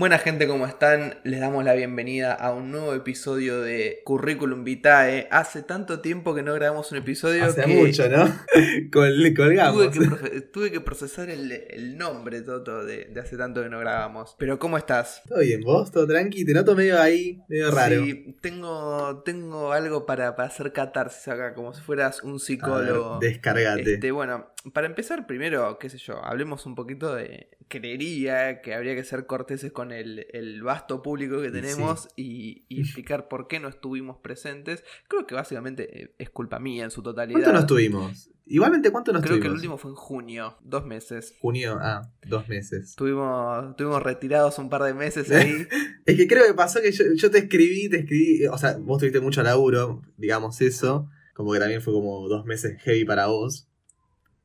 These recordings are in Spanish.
Buena gente, ¿cómo están? Les damos la bienvenida a un nuevo episodio de Curriculum Vitae. Hace tanto tiempo que no grabamos un episodio Hace que mucho, ¿no? Col- colgamos. tuve que, tuve que procesar el, el nombre Toto de, de hace tanto que no grabamos. Pero ¿cómo estás? ¿Todo bien? ¿Vos? ¿Todo tranqui? Te noto medio ahí, medio raro. Sí, tengo, tengo algo para, para hacer catarsis acá, como si fueras un A ver, psicólogo. descargate. Este, bueno, para empezar, primero, qué sé yo, hablemos un poquito de. Creería que habría que ser corteses con el, el vasto público que tenemos y, y explicar por qué no estuvimos presentes. Creo que básicamente eh, es culpa mía en su totalidad. ¿Cuánto nos tuvimos? Igualmente, ¿cuánto nos Creo que el último fue en junio, dos meses. Junio, ah, dos meses. Estuvimos, estuvimos retirados un par de meses ahí. Es que creo que pasó que yo, yo te escribí, te escribí, eh, o sea, vos tuviste mucho laburo, digamos eso, como que también fue como dos meses heavy para vos.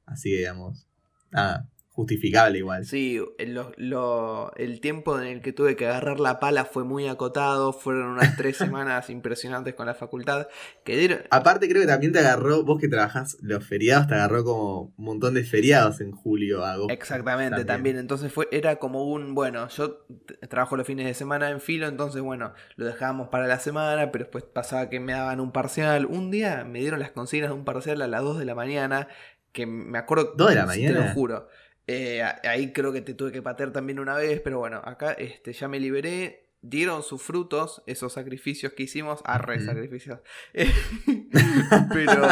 Así que, digamos, nada, justificable igual. Sí, lo- lo- el tiempo en el que tuve que agarrar la pala fue muy acotado. Fueron unas tres semanas impresionantes con la facultad. Que dieron, Aparte creo que también te agarró, vos que trabajás los feriados, te agarró como un montón de feriados en julio, agosto. Exactamente, también. También. Entonces fue, era como un, bueno, yo trabajo los fines de semana en filo, entonces bueno, lo dejábamos para la semana, pero después pasaba que me daban un parcial. Un día me dieron las consignas de un parcial a las 2 de la mañana, que me acuerdo... ¿Dos de la Te lo mañana? juro. Eh, ahí creo que te tuve que patear también una vez, pero bueno, acá este, ya me liberé. Dieron sus frutos esos sacrificios que hicimos. Arre, Ujú. sacrificios. pero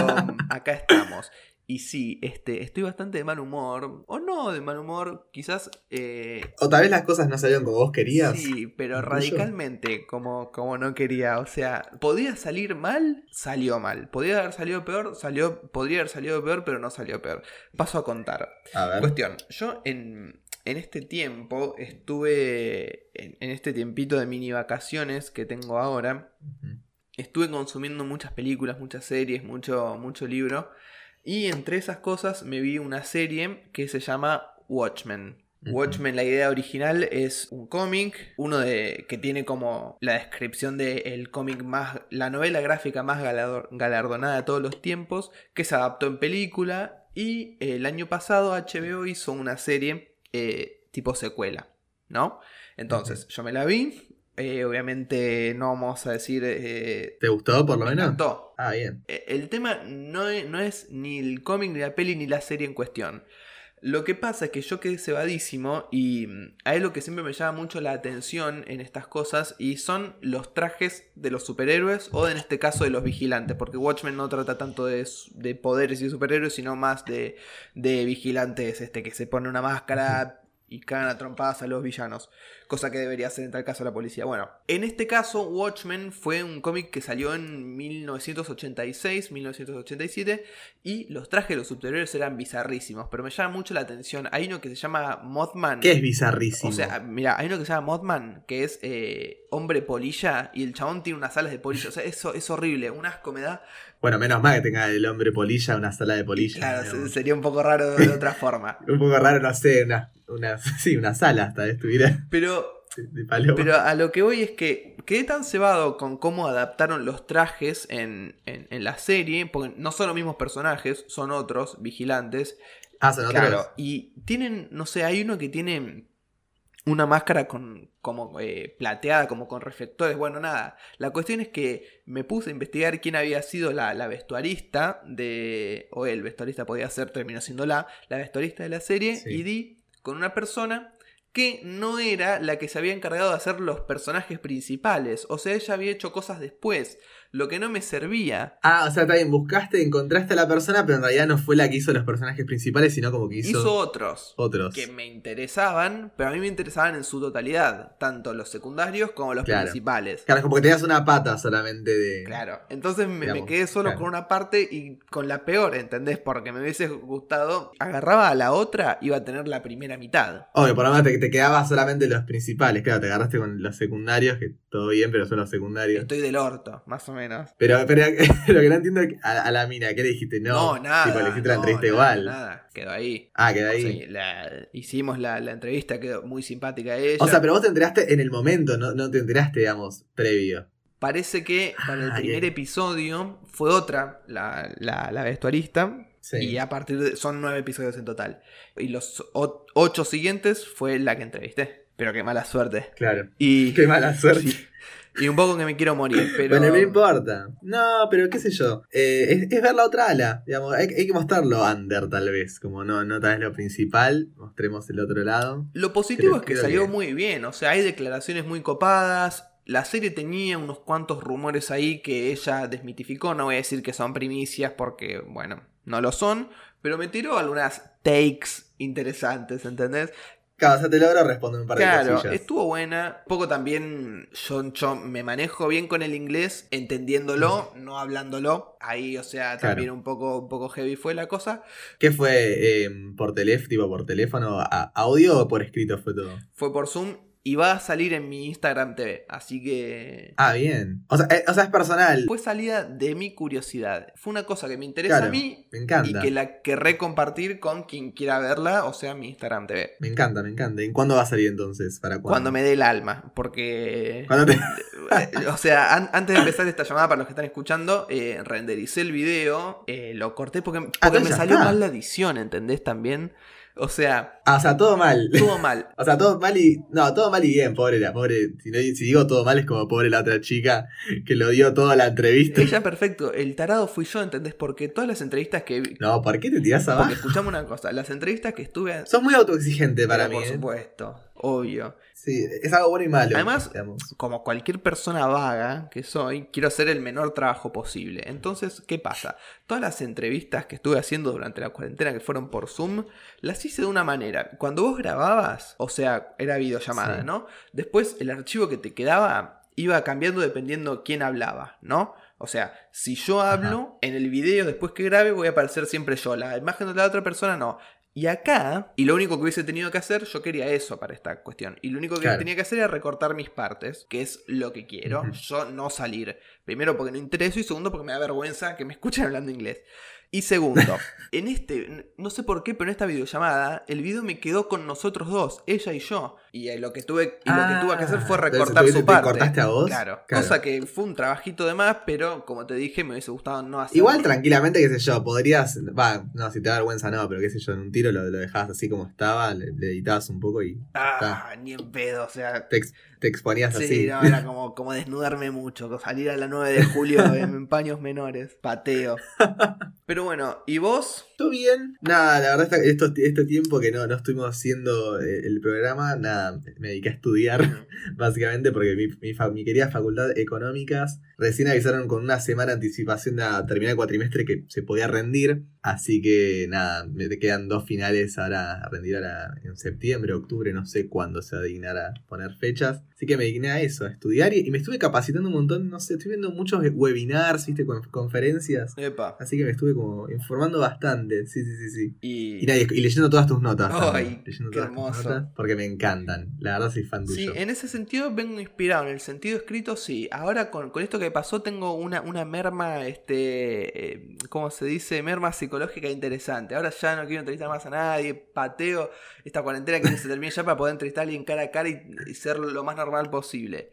acá estamos. Y sí, este, estoy bastante de mal humor. O no de mal humor, quizás. eh, O tal vez las cosas no salieron como vos querías. Sí, pero radicalmente como, como no quería. O sea, podía salir mal, salió mal. Podía haber salido peor, salió, podría haber salido peor, pero no salió peor. Paso a contar. A ver. Cuestión, yo en, en este tiempo estuve, en, en este tiempito de mini vacaciones que tengo ahora, estuve consumiendo muchas películas, muchas series, mucho, mucho libro. Y entre esas cosas me vi una serie que se llama Watchmen. Watchmen, la idea original es un cómic, uno de que tiene como la descripción del cómic más, la novela gráfica más galardo- galardonada de todos los tiempos, que se adaptó en película y el año pasado HBO hizo una serie eh, tipo secuela, ¿no? Entonces yo me la vi, eh, obviamente no vamos a decir... eh, ¿Te gustó por lo me menos? encantó. Ah, bien. Eh, El tema no es, no es ni el cómic, ni la peli, ni la serie en cuestión. Lo que pasa es que yo quedé cebadísimo y mm, hay algo que siempre me llama mucho la atención en estas cosas y son los trajes de los superhéroes o en este caso de los vigilantes, porque Watchmen no trata tanto de, de poderes y superhéroes, sino más de, de vigilantes, este que se pone una máscara y cagan a trompadas a los villanos, cosa que debería hacer en tal caso la policía. Bueno, en este caso Watchmen fue un cómic que salió en 1986, 1987 y los trajes de los superhéroes eran bizarrísimos, pero me llama mucho la atención. Hay uno que se llama Mothman. ¿Qué es bizarrísimo? O sea, mira, hay uno que se llama Mothman, que es eh, hombre polilla, y el chabón tiene unas alas de polilla. O sea, eso es horrible, un asco me da. bueno, menos mal que tenga el hombre polilla, una sala de polilla. Claro, digamos. sería un poco raro de, de otra forma. Un poco raro, no sé, una, una, sí, una sala hasta estuviera Pero de, de. Pero a lo que voy es que quedé tan cebado con cómo adaptaron los trajes en, en- en la serie, porque no son los mismos personajes, son otros, vigilantes. ah, son otros. Claro, y tienen, no sé, hay uno que tiene una máscara con, como eh, plateada, como con reflectores. Bueno, nada, la cuestión es que me puse a investigar quién había sido la, la vestuarista de... O el vestuarista podía ser, terminó siendo la, la vestuarista de la serie, Sí. y di con una persona que no era la que se había encargado de hacer los personajes principales. O sea, ella había hecho cosas después, lo que no me servía. Ah, o sea, también buscaste, encontraste a la persona, pero en realidad no fue la que hizo los personajes principales, sino como que hizo, Hizo otros. otros. que me interesaban, pero a mí me interesaban en su totalidad, tanto los secundarios como los Claro. principales. Claro, como que tenías una pata solamente de. Claro, entonces me, quedé solo claro. con una parte y con la peor, ¿entendés? Porque me hubiese gustado, agarraba a la otra, iba a tener la primera mitad. Obvio, por lo menos te, te quedaba solamente los principales. Claro, te agarraste con los secundarios, que todo bien, pero son los secundarios. Estoy del orto, más o menos. Pero, pero lo que no entiendo es que a, a la mina, ¿qué le dijiste? No, nada. Tipo, le hiciste la no, entrevista nada, igual. Nada, quedó ahí. Ah, queda O ahí. sea, la- hicimos la, la entrevista, quedó muy simpática ella. O sea, pero vos te enteraste en el momento, no, no te enteraste, digamos, previo. Parece que para el Ah, primer bien. episodio fue otra, la, la, la vestuarista. Sí. Y a partir de. Son nueve episodios en total. Y los ocho siguientes fue la que entrevisté. pero qué mala suerte. Claro. Y, Qué mala suerte. y un poco que me quiero morir, pero... Bueno, no importa. No, pero qué sé yo. Eh, es, es ver la otra ala. Digamos, hay, hay que mostrarlo under, tal vez. Como no, no tal vez lo principal. Mostremos el otro lado. Lo positivo es que salió muy bien, o sea, hay declaraciones muy copadas. La serie tenía unos cuantos rumores ahí que ella desmitificó, no voy a decir que son primicias porque, bueno, no lo son, pero me tiró algunas takes interesantes, ¿entendés? Sea, te logro responder un par de Claro, estuvo buena. Un poco también yo, yo me manejo bien con el inglés, entendiéndolo, no hablándolo. Ahí, o sea, Claro. también un poco, un poco heavy fue la cosa. ¿Qué fue? eh, ¿Por teléfono, tipo por teléfono, a- audio o por escrito fue todo? Fue por Zoom y va a salir en mi Instagram TV, así que... Ah, bien. O sea, eh, o sea, es personal. Fue salida de mi curiosidad. Fue una cosa que me interesa Claro, a mí me y encanta. que la querré compartir con quien quiera verla, o sea, mi Instagram TV. Me encanta, me encanta. ¿En cuándo va a salir entonces? ¿Para cuándo? Cuando me dé el alma, porque... Cuando te- o sea, an- antes de empezar esta llamada, para los que están escuchando, eh, rendericé el video, eh, lo corté porque, porque entonces me salió mal la edición, ¿entendés? También. O sea, Ah, o sea, todo mal. todo mal. O sea, todo mal y. No, todo mal y bien, pobre la pobre. Si, no- si digo todo mal es como pobre la otra chica que lo dio toda la entrevista. Ella, perfecto. El tarado fui yo, ¿entendés? Porque todas las entrevistas que vi. No, ¿por qué te tirás Porque abajo? escuchame una cosa, las entrevistas que estuve. Sos muy autoexigente para Pero mí. Por ¿eh? supuesto, obvio. Sí, es algo bueno y malo. Además, digamos. como cualquier persona vaga que soy, quiero hacer el menor trabajo posible. Entonces, ¿qué pasa? Todas las entrevistas que estuve haciendo durante la cuarentena que fueron por Zoom, las hice de una manera. Cuando vos grababas, o sea, era videollamada, Sí. ¿no? Después el archivo que te quedaba iba cambiando dependiendo quién hablaba, ¿no? O sea, si yo hablo, en el video después que grabe voy a aparecer siempre yo. La imagen de la otra persona no. Y acá, y lo único que hubiese tenido que hacer, yo quería eso para esta cuestión. Y lo único que Claro. tenía que hacer era recortar mis partes, que es lo que quiero. Yo no salir. Primero porque no intereso y segundo porque me da vergüenza que me escuchen hablando inglés. Y segundo, en este, no sé por qué, pero en esta videollamada, el video me quedó con nosotros dos, ella y yo. Y eh, lo que tuve, y lo que tuve que hacer fue Ah, recortar su te- te parte. cortaste a vos. Claro. Claro. Cosa que fue un trabajito de más, pero como te dije, me hubiese gustado no hacerlo. Igual tranquilamente, qué sé yo, podrías. Va, no, si te da vergüenza no, pero qué sé yo, en un tiro lo, lo dejabas así como estaba, le, le editabas un poco y Ah, ni en pedo, o sea. te, te exponías Sí, así. no, era como, como desnudarme mucho, salir a la 9 de julio en paños menores, pateo. Pero bueno, ¿y vos? ¿Todo bien? Nada, la verdad, esto, este tiempo que no, no estuvimos haciendo eh, el programa, nada, me dediqué a estudiar, básicamente, porque mi, mi, fa- mi querida facultad de económicas recién avisaron con una semana de anticipación a terminar el cuatrimestre que se podía rendir. Así que nada, me quedan dos finales ahora a rendir ahora en septiembre, octubre, no sé cuándo se va a dignar a poner fechas. Así que me digné a eso, a estudiar y, y me estuve capacitando un montón, no sé, estoy viendo muchos webinars, viste, con- conferencias. Epa. Así que me estuve como informando bastante, sí, sí, sí, sí. Y, Y, nada, y leyendo todas tus notas. Ay, leyendo qué todas tus hermoso. notas, porque me encantan. La verdad soy fan Sí, tuyo. en ese sentido vengo inspirado, en el sentido escrito sí. Ahora con, con esto que pasó tengo una, una merma, este, eh, ¿cómo se dice? Merma psicológica interesante. Ahora ya no quiero entrevistar más a nadie, pateo esta cuarentena que se termine ya para poder entrevistar a alguien cara a cara y, y ser lo más normal posible.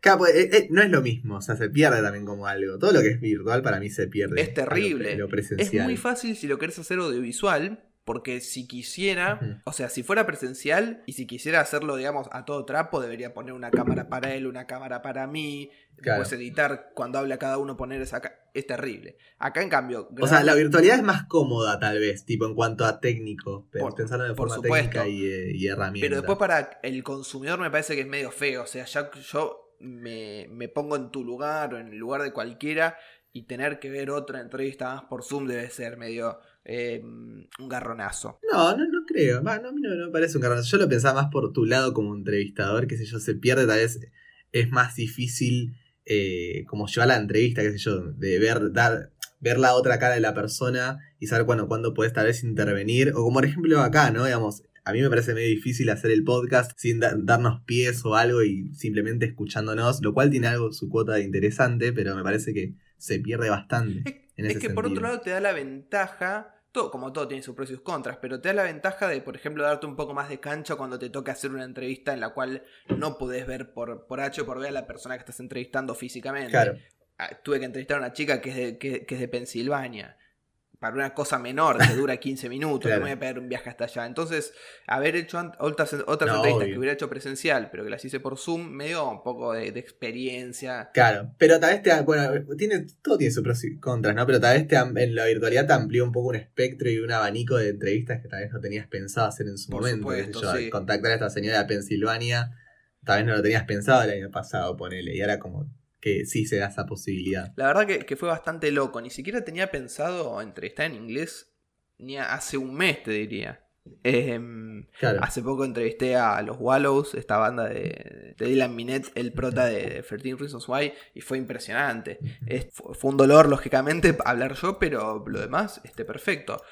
Claro, pues, eh, eh, no es lo mismo, o sea, se pierde también como algo. Todo lo que es virtual para mí se pierde. Es terrible. Lo, lo Es presencial. muy fácil si lo querés hacer audiovisual, porque si quisiera, o sea, si fuera presencial y si quisiera hacerlo, digamos, a todo trapo, debería poner una cámara para él, una cámara para mí, Claro. después editar cuando habla cada uno poner esa... Es terrible. Acá en cambio... O sea, la virtualidad es más cómoda tal vez, tipo en cuanto a técnico, Por- pensando de forma supuesto. técnica y, eh, y herramienta. Pero después para el consumidor me parece que es medio feo. O sea, ya yo me, me pongo en tu lugar o en el lugar de cualquiera y tener que ver otra entrevista más por Zoom debe ser medio eh, un garronazo. No, no, no creo. Va, no, a mí no, no me parece un garbanzo. Yo lo pensaba más por tu lado como entrevistador, qué sé yo, se pierde, tal vez es más difícil eh, como llevar la entrevista, qué sé yo, de ver, dar, ver la otra cara de la persona y saber cuándo, cuándo puedes tal vez intervenir. O como por ejemplo acá, ¿no? Digamos, a mí me parece medio difícil hacer el podcast sin da- darnos pies o algo y simplemente escuchándonos, lo cual tiene algo su cuota de interesante, pero me parece que se pierde bastante. Es, En es ese que por otro lado te da la ventaja, todo, como todo tiene sus pros y sus contras, pero te da la ventaja de, por ejemplo, darte un poco más de cancha cuando te toca hacer una entrevista en la cual no podés ver por, por H o por B a la persona que estás entrevistando físicamente. Claro. Ah, Tuve que entrevistar a una chica que es de, que, que es de Pensilvania. Para una cosa menor que dura 15 minutos, no me voy a pegar un viaje hasta allá. Entonces, haber hecho otras, otras entrevistas que hubiera hecho presencial, pero que las hice por Zoom, me dio un poco de, experiencia. Claro, pero tal vez te, bueno, tiene, todo tiene sus pros y contras, ¿no? Pero tal vez te, en la virtualidad te amplió un poco un espectro y un abanico de entrevistas que tal vez no tenías pensado hacer en su momento. Contactar a esta señora de Pensilvania, tal vez no lo tenías pensado el año pasado, ponele, y ahora como que sí se da esa posibilidad. La verdad que, fue bastante loco. Ni siquiera tenía pensado entrevistar en inglés ni hace un mes, te diría. Em, hace poco entrevisté a los Wallows, esta banda de, Dylan Minette, el prota de 13 Reasons Why, y fue impresionante. fue un dolor, lógicamente, hablar yo, pero lo demás, esté perfecto.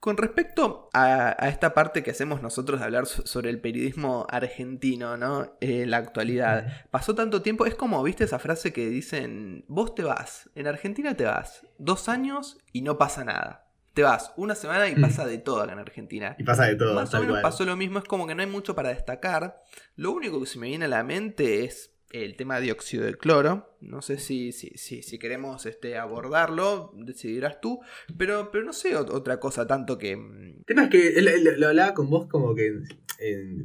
Con respecto a, esta parte que hacemos nosotros de hablar sobre el periodismo argentino, ¿no? En la actualidad. Pasó tanto tiempo, es como, viste esa frase que dicen, vos te vas, en Argentina te vas, dos años y no pasa nada. Te vas una semana y mm. pasa de todo acá en Argentina. Y pasa de todo. Más o menos pasó lo mismo, es como que no hay mucho para destacar. Lo único que se me viene a la mente es el tema de dióxido de cloro. No sé si, si, si, queremos este, abordarlo, decidirás tú. Pero, pero no sé otra cosa tanto que. Mm, el que lo hablaba con vos como que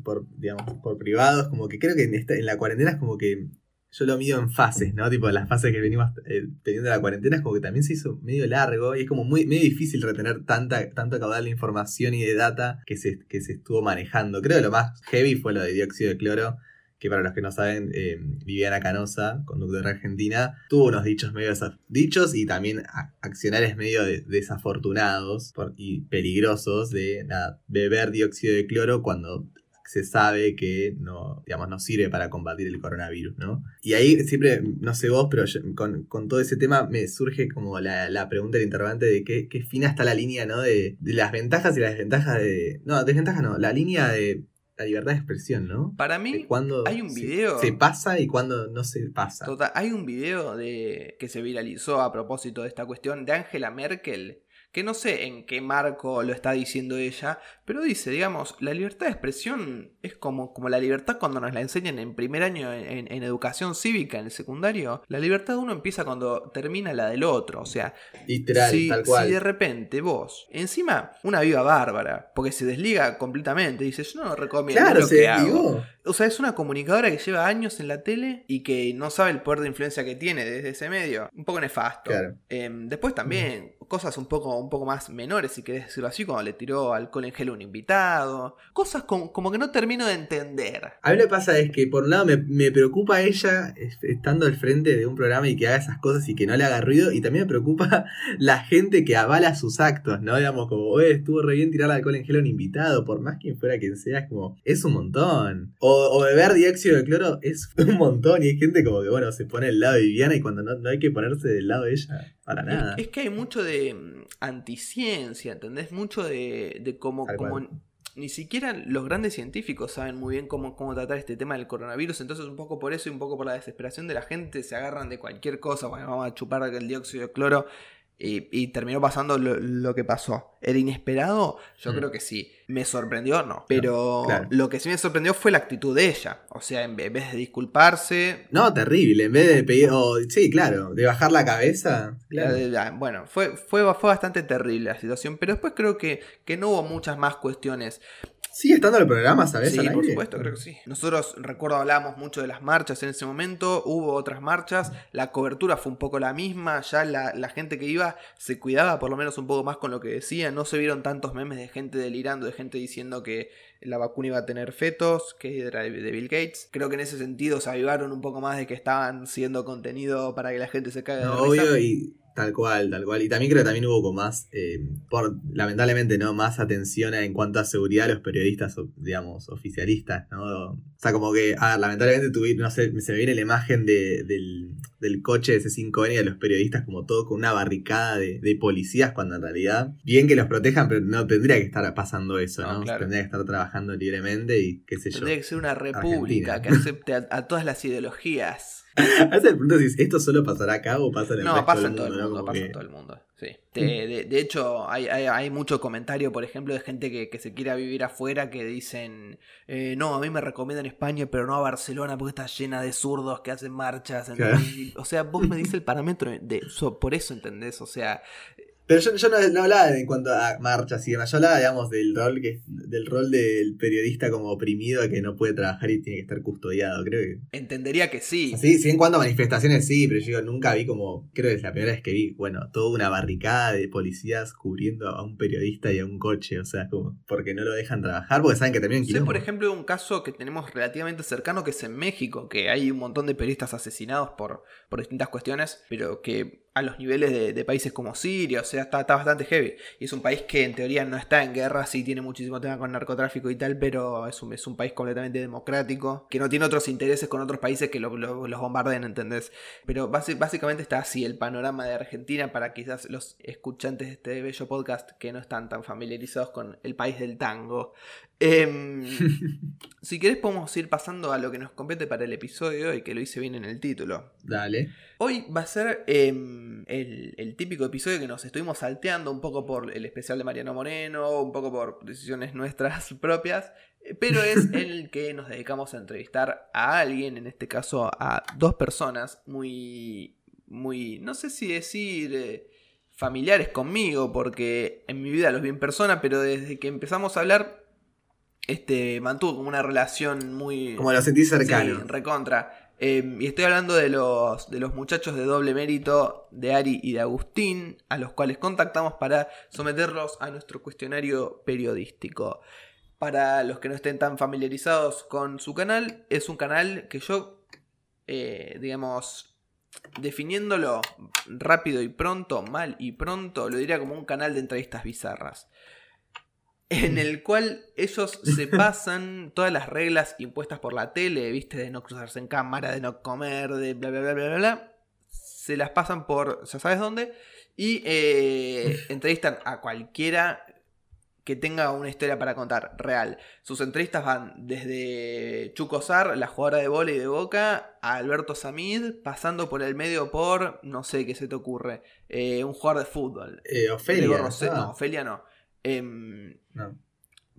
por, digamos, por privados, como que creo que en, esta, en la cuarentena es como que yo lo mido en fases, ¿no? Tipo, las fases que venimos eh, teniendo la cuarentena es como que también se hizo medio largo y es como muy medio difícil retener tanta, tanto caudal de información y de data que se, que se estuvo manejando. Creo que lo más heavy fue lo de dióxido de cloro que para los que no saben, eh, Viviana Canosa, conductora argentina, tuvo unos dichos medio dichos y también accionarios medio desafortunados y peligrosos de beber dióxido de cloro cuando se sabe que no, digamos, no sirve para combatir el coronavirus, ¿no? Y ahí siempre, no sé vos, pero con, todo ese tema me surge como la, pregunta, el interrogante de qué, qué, fina está la línea, ¿no? De, de, las ventajas y las desventajas de... No, desventajas no, la línea de la libertad de expresión, ¿no? Para mí, hay un video. Se, pasa y cuando no se pasa. Total, hay un video de, que se viralizó a propósito de esta cuestión de Angela Merkel que no sé en qué marco lo está diciendo ella, pero dice, digamos, la libertad de expresión es como, como la libertad cuando nos la enseñan en primer año en, educación cívica, en el secundario. La libertad de uno empieza cuando termina la del otro, o sea, Literal, si, tal cual. si de repente vos, encima, una viva bárbara, porque se desliga completamente, dice, yo no recomiendo lo que hago. O sea, es una comunicadora que lleva años en la tele y que no sabe el poder de influencia que tiene desde ese medio. Un poco nefasto. Em, después también, cosas un poco, un poco más menores, si querés decirlo así, cuando le tiró alcohol en gel a un invitado. Cosas como, que no termino de entender. A mí lo que pasa es que por un lado me, preocupa ella estando al frente de un programa y que haga esas cosas y que no le haga ruido. Y también me preocupa la gente que avala sus actos, ¿no? Digamos, como, oye, estuvo re bien tirar alcohol en gel a un invitado, por más que fuera quien sea, es como, es un montón. O, beber dióxido de cloro es un montón. Y hay gente como que, bueno, se pone del lado de Viviana y cuando no, no hay que ponerse del lado de ella. Para nada. Es, que hay mucho de mm, anticiencia, ¿entendés? Mucho de, de cómo, ni siquiera los grandes científicos saben muy bien cómo, cómo tratar este tema del coronavirus. Entonces, un poco por eso y un poco por la desesperación de la gente, se agarran de cualquier cosa. Bueno, vamos a chupar el dióxido de cloro y, terminó pasando lo, que pasó. ¿Era inesperado? Yo mm. creo que sí. ¿Me sorprendió? No. Pero lo que sí me sorprendió fue la actitud de ella. O sea, en vez de disculparse. No, terrible. En vez de pedir. sí, claro. De bajar la cabeza. Bueno, fue, fue, fue bastante terrible la situación. Pero después creo que, que no hubo muchas más cuestiones. ¿Sigue estando el programa, sabes? Sí, por supuesto, creo que sí. Nosotros, recuerdo, hablábamos mucho de las marchas en ese momento, hubo otras marchas, la cobertura fue un poco la misma, ya la, gente que iba se cuidaba por lo menos un poco más con lo que decía, no se vieron tantos memes de gente delirando, de gente diciendo que la vacuna iba a tener fetos, que era de Bill Gates. Creo que en ese sentido se avivaron un poco más de que estaban siendo contenido para que la gente se caiga de Obvio, y Tal cual, tal cual. Y también creo que también hubo como más, eh, por, lamentablemente, ¿no? Más atención en cuanto a seguridad a los periodistas, digamos, oficialistas, ¿no? O sea, como que, a lamentablemente tuve, no sé, se me viene la imagen de, del, del, coche de C5N y de los periodistas como todo con una barricada de, policías, cuando en realidad, bien que los protejan, pero no tendría que estar pasando eso, ¿no? Tendría que estar trabajando libremente y qué sé yo. Tendría que ser una república que acepte a todas las ideologías. Hace el punto si esto solo pasará acá o pasa en el No, pasa en todo el mundo, pasa en todo el mundo. Sí. De, hecho, hay, mucho comentario, por ejemplo, de gente que, se quiera vivir afuera que dicen, eh, no, a mí me recomiendan España, pero no a Barcelona porque está llena de zurdos que hacen marchas. O sea, vos me dices el parámetro de por eso, ¿entendés? O sea, Pero yo, yo no, no hablaba en cuanto a marchas y demás, yo hablaba, digamos, del rol que del rol del periodista como oprimido que no puede trabajar y tiene que estar custodiado, creo que. Entendería que sí. Sí, sí, en cuanto a manifestaciones sí, pero yo digo, nunca vi como, creo que es la primera vez que vi, bueno, toda una barricada de policías cubriendo a un periodista y a un coche, o sea, como, porque no lo dejan trabajar, porque saben que también Sé, por ejemplo, un caso que tenemos relativamente cercano que es en México, que hay un montón de periodistas asesinados por, por distintas cuestiones, pero que a los niveles de, países como Siria, o sea, está, bastante heavy. Y es un país que en teoría no está en guerra, sí tiene muchísimo tema con narcotráfico y tal, pero es un país completamente democrático, que no tiene otros intereses con otros países que los bombarden, ¿entendés? Pero básicamente está así el panorama de Argentina para quizás los escuchantes de este bello podcast que no están tan familiarizados con el país del tango. Em, si querés podemos ir pasando a lo que nos compete para el episodio y que lo hice bien en el título. Dale. Hoy va a ser em, el, típico episodio que nos estuvimos salteando un poco por el especial de Mariano Moreno, un poco por decisiones nuestras propias, pero es el que nos dedicamos a entrevistar a alguien, en este caso a dos personas muy, muy, no sé si decir... Eh, familiares conmigo, porque en mi vida los vi en persona, pero desde que empezamos a hablar este, mantuvo como una relación muy... Como lo sentí cercano. recontra. Em, y estoy hablando de los, de los muchachos de doble mérito de Ari y de Agustín, a los cuales contactamos para someterlos a nuestro cuestionario periodístico. Para los que no estén tan familiarizados con su canal, es un canal que yo, eh, digamos, definiéndolo rápido y pronto, mal y pronto, lo diría como un canal de entrevistas bizarras en el cual ellos se pasan todas las reglas impuestas por la tele, viste, de no cruzarse en cámara, de no comer, de bla, bla, bla, bla, bla, se las pasan por, ya sabes dónde, y eh, entrevistan a cualquiera que tenga una historia para contar, real. Sus entrevistas van desde Chuco Sar, la jugadora de vóley de Boca, a Alberto Samid, pasando por el medio por, no sé qué se te ocurre, eh, un jugador de fútbol. Eh, Ofelia. No, ah. Ofelia no.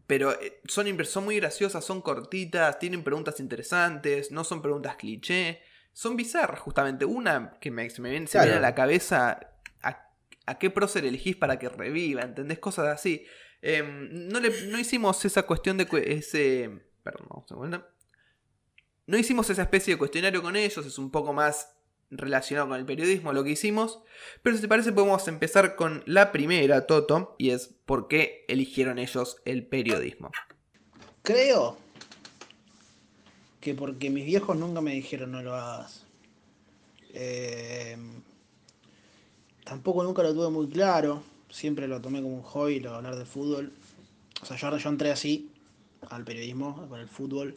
Pero eh, son, son muy graciosas, son cortitas, tienen preguntas interesantes, no son preguntas cliché, son bizarras justamente. Una que me, me viene, a la cabeza, ¿a, qué prócer elegís para que reviva? ¿Entendés? Cosas así. Em, no, no hicimos esa cuestión de ese... Perdón, No hicimos esa especie de cuestionario con ellos, es un poco más relacionado con el periodismo lo que hicimos. Pero si te parece podemos empezar con la primera, Toto, y es por qué eligieron ellos el periodismo. Creo que porque mis viejos nunca me dijeron no lo hagas. Eh, tampoco nunca lo tuve muy claro. Siempre lo tomé como un hobby, lo hablar de fútbol. O sea, yo, yo entré así al periodismo, con el fútbol.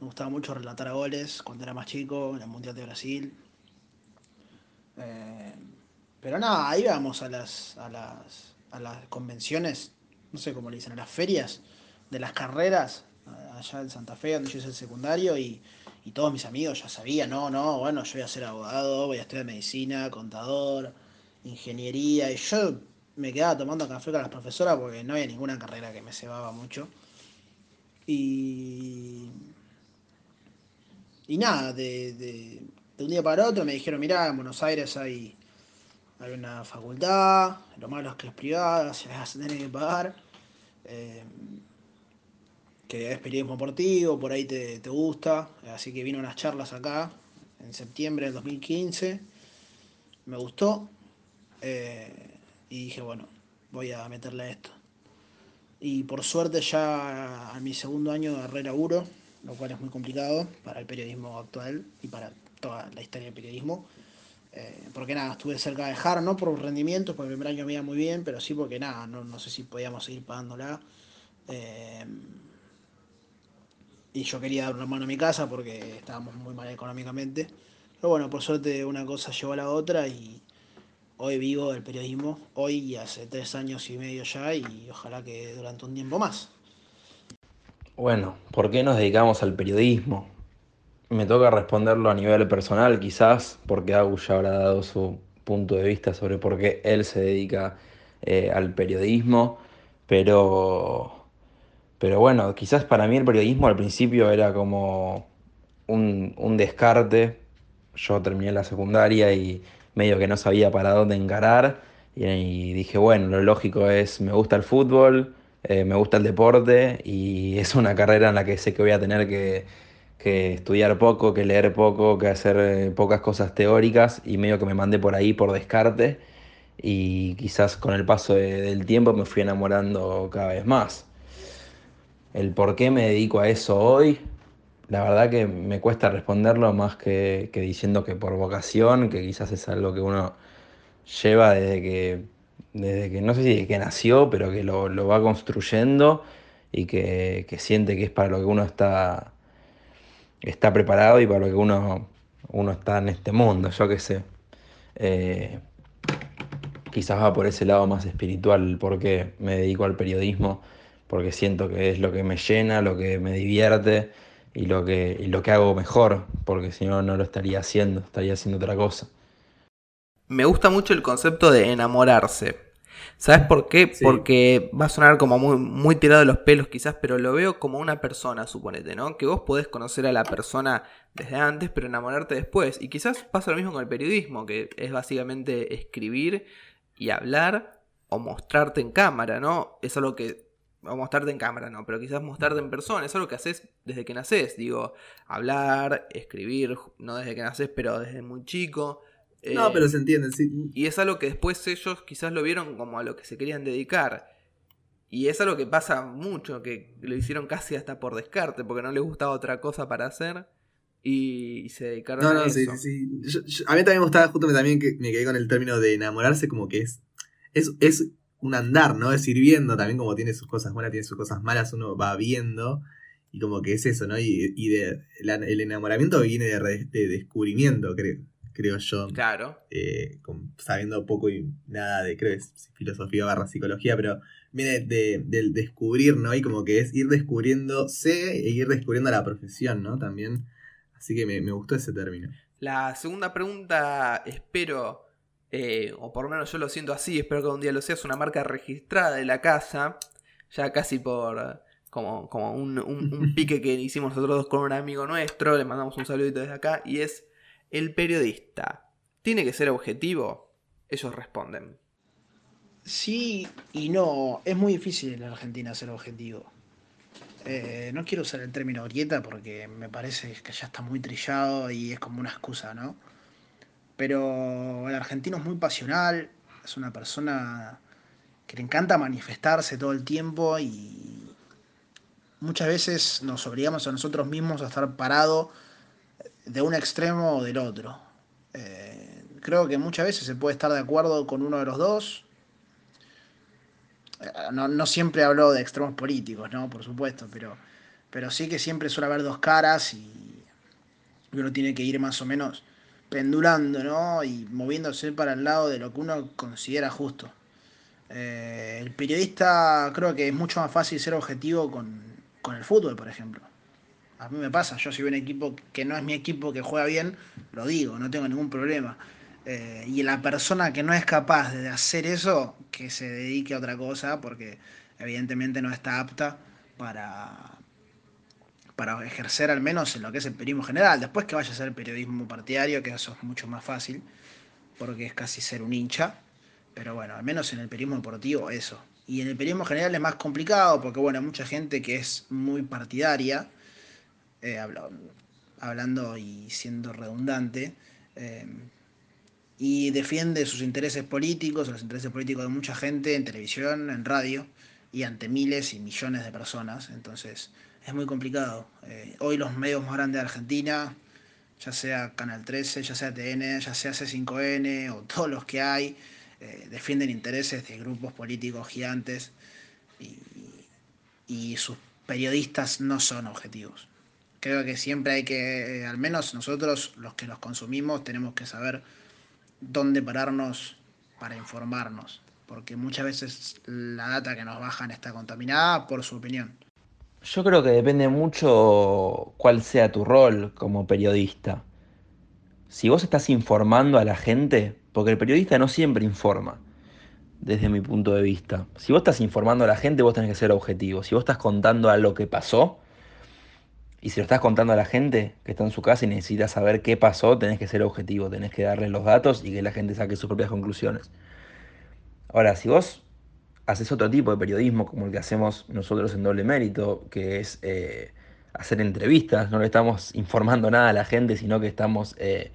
Me gustaba mucho relatar a goles cuando era más chico, en el Mundial de Brasil. Eh, pero nada, íbamos a las, a las, a las convenciones, no sé cómo le dicen, a las ferias de las carreras, allá en Santa Fe, donde yo hice el secundario, y, todos mis amigos ya sabían, no, no, bueno, yo voy a ser abogado, voy a estudiar medicina, contador, ingeniería, y yo me quedaba tomando café con las profesoras porque no había ninguna carrera que me cebaba mucho. Y. Y nada, de un día para otro me dijeron, mirá, en Buenos Aires hay, hay una facultad, lo malo es que es privada, se las tener que pagar, eh, que es periodismo deportivo, por ahí te, gusta, así que vino unas charlas acá en septiembre del 2015, me gustó eh, y dije, bueno, voy a meterle a esto. Y por suerte ya a mi segundo año agarré laburo, lo cual es muy complicado para el periodismo actual y para toda la historia del periodismo. Eh, porque nada, estuve cerca de dejar, no por rendimientos, porque el primer año me iba muy bien, pero sí porque nada, no, sé si podíamos seguir pagándola. Eh, y yo quería dar una mano a mi casa porque estábamos muy mal económicamente. Pero bueno, por suerte una cosa llevó a la otra y hoy vivo el periodismo, hoy y hace tres años y medio ya y ojalá que durante un tiempo más. Bueno, ¿por qué nos dedicamos al periodismo? Me toca responderlo a nivel personal quizás, porque Agus ya habrá dado su punto de vista sobre por qué él se dedica eh, al periodismo, pero, pero bueno, quizás para mí el periodismo al principio era como un, un descarte. Yo terminé la secundaria y medio que no sabía para dónde encarar Y, dije, bueno, lo lógico es, me gusta el fútbol, eh, me gusta el deporte y es una carrera en la que sé que voy a tener que, estudiar poco, que leer poco, que hacer eh, pocas cosas teóricas y medio que me mandé por ahí por descarte y quizás con el paso del tiempo me fui enamorando cada vez más. El por qué me dedico a eso hoy, la verdad que me cuesta responderlo más que, diciendo que por vocación, que quizás es algo que uno lleva desde que, desde que no sé si desde que nació, pero que lo, va construyendo y que, siente que es para lo que uno está, está preparado y para lo que uno, uno está en este mundo, yo qué sé. Eh, quizás va por ese lado más espiritual, porque me dedico al periodismo, porque siento que es lo que me llena, lo que me divierte y lo que, y lo que hago mejor, porque si no, no lo estaría haciendo, estaría haciendo otra cosa. Me gusta mucho el concepto de enamorarse. ¿Sabes por qué? Porque va a sonar como muy, muy tirado de los pelos quizás, pero lo veo como una persona, suponete, ¿no? Que vos podés conocer a la persona desde antes, pero enamorarte después. Y quizás pasa lo mismo con el periodismo, que es básicamente escribir y hablar o mostrarte en cámara, ¿no? Es algo que o mostrarte en cámara, no, pero quizás mostrarte en persona, es algo que haces desde que naces, digo, hablar, escribir, no desde que naces, pero desde muy chico. No, pero se entiende, sí. Y es algo que después ellos quizás lo vieron como a lo que se querían dedicar. Y es algo que pasa mucho, que lo hicieron casi hasta por descarte, porque no les gustaba otra cosa para hacer y, se dedicaron a eso. No, sí, sí. a mí también me gustaba, justo también que me quedé con el término de enamorarse, como que es, es, es un andar, ¿no? Es ir viendo también como tiene sus cosas buenas, tiene sus cosas malas, uno va viendo y como que es eso, ¿no? Y, y de, el enamoramiento viene de, de descubrimiento, creo, creo yo. Claro. Eh, sabiendo poco y nada de, creo, es filosofía barra psicología, pero viene de, del descubrir, ¿no? Y como que es ir descubriéndose e ir descubriendo la profesión, ¿no? También. Así que me, me gustó ese término. La segunda pregunta, espero eh, o por lo menos yo lo siento así, espero que un día lo sea, es una marca registrada de la casa, ya casi por como, como un, pique que hicimos nosotros dos con un amigo nuestro, le mandamos un saludito desde acá, y es el periodista. ¿Tiene que ser objetivo? Ellos responden. Sí y no, es muy difícil en Argentina ser objetivo. Eh, no quiero usar el término grieta porque me parece que ya está muy trillado y es como una excusa, ¿no? Pero el argentino es muy pasional, es una persona que le encanta manifestarse todo el tiempo y muchas veces nos obligamos a nosotros mismos a estar parado de un extremo o del otro. Eh, creo que muchas veces se puede estar de acuerdo con uno de los dos. Eh, no, siempre hablo de extremos políticos, ¿no? Por supuesto, pero, pero sí que siempre suele haber dos caras y uno tiene que ir más o menos pendulando, ¿no? Y moviéndose para el lado de lo que uno considera justo. Eh, el periodista creo que es mucho más fácil ser objetivo con, el fútbol, por ejemplo. A mí me pasa, yo soy un equipo que no es mi equipo que juega bien, lo digo, no tengo ningún problema. Eh, y la persona que no es capaz de hacer eso, que se dedique a otra cosa, porque evidentemente no está apta para, para ejercer al menos en lo que es el periodismo general. Después que vaya a ser periodismo partidario, que eso es mucho más fácil, porque es casi ser un hincha. Pero bueno, al menos en el periodismo deportivo eso. Y en el periodismo general es más complicado porque bueno, hay mucha gente que es muy partidaria, eh, hablando y siendo redundante, eh, y defiende sus intereses políticos, los intereses políticos de mucha gente en televisión, en radio, y ante miles y millones de personas. Entonces, es muy complicado. Eh, hoy los medios más grandes de Argentina, ya sea Canal 13, ya sea TN, ya sea C5N o todos los que hay, defienden intereses de grupos políticos gigantes y, sus periodistas no son objetivos. Creo que siempre hay que, eh, al menos nosotros los que los consumimos, tenemos que saber dónde pararnos para informarnos, porque muchas veces la data que nos bajan está contaminada por su opinión. Yo creo que depende mucho cuál sea tu rol como periodista. Si vos estás informando a la gente, porque el periodista no siempre informa, desde mi punto de vista. Si vos estás informando a la gente, vos tenés que ser objetivo. Si vos estás contando a lo que pasó, y si lo estás contando a la gente que está en su casa y necesita saber qué pasó, tenés que ser objetivo, tenés que darle los datos y que la gente saque sus propias conclusiones. Ahora, si vos haces otro tipo de periodismo como el que hacemos nosotros en doble mérito, que es eh, hacer entrevistas, no le estamos informando nada a la gente, sino que estamos eh,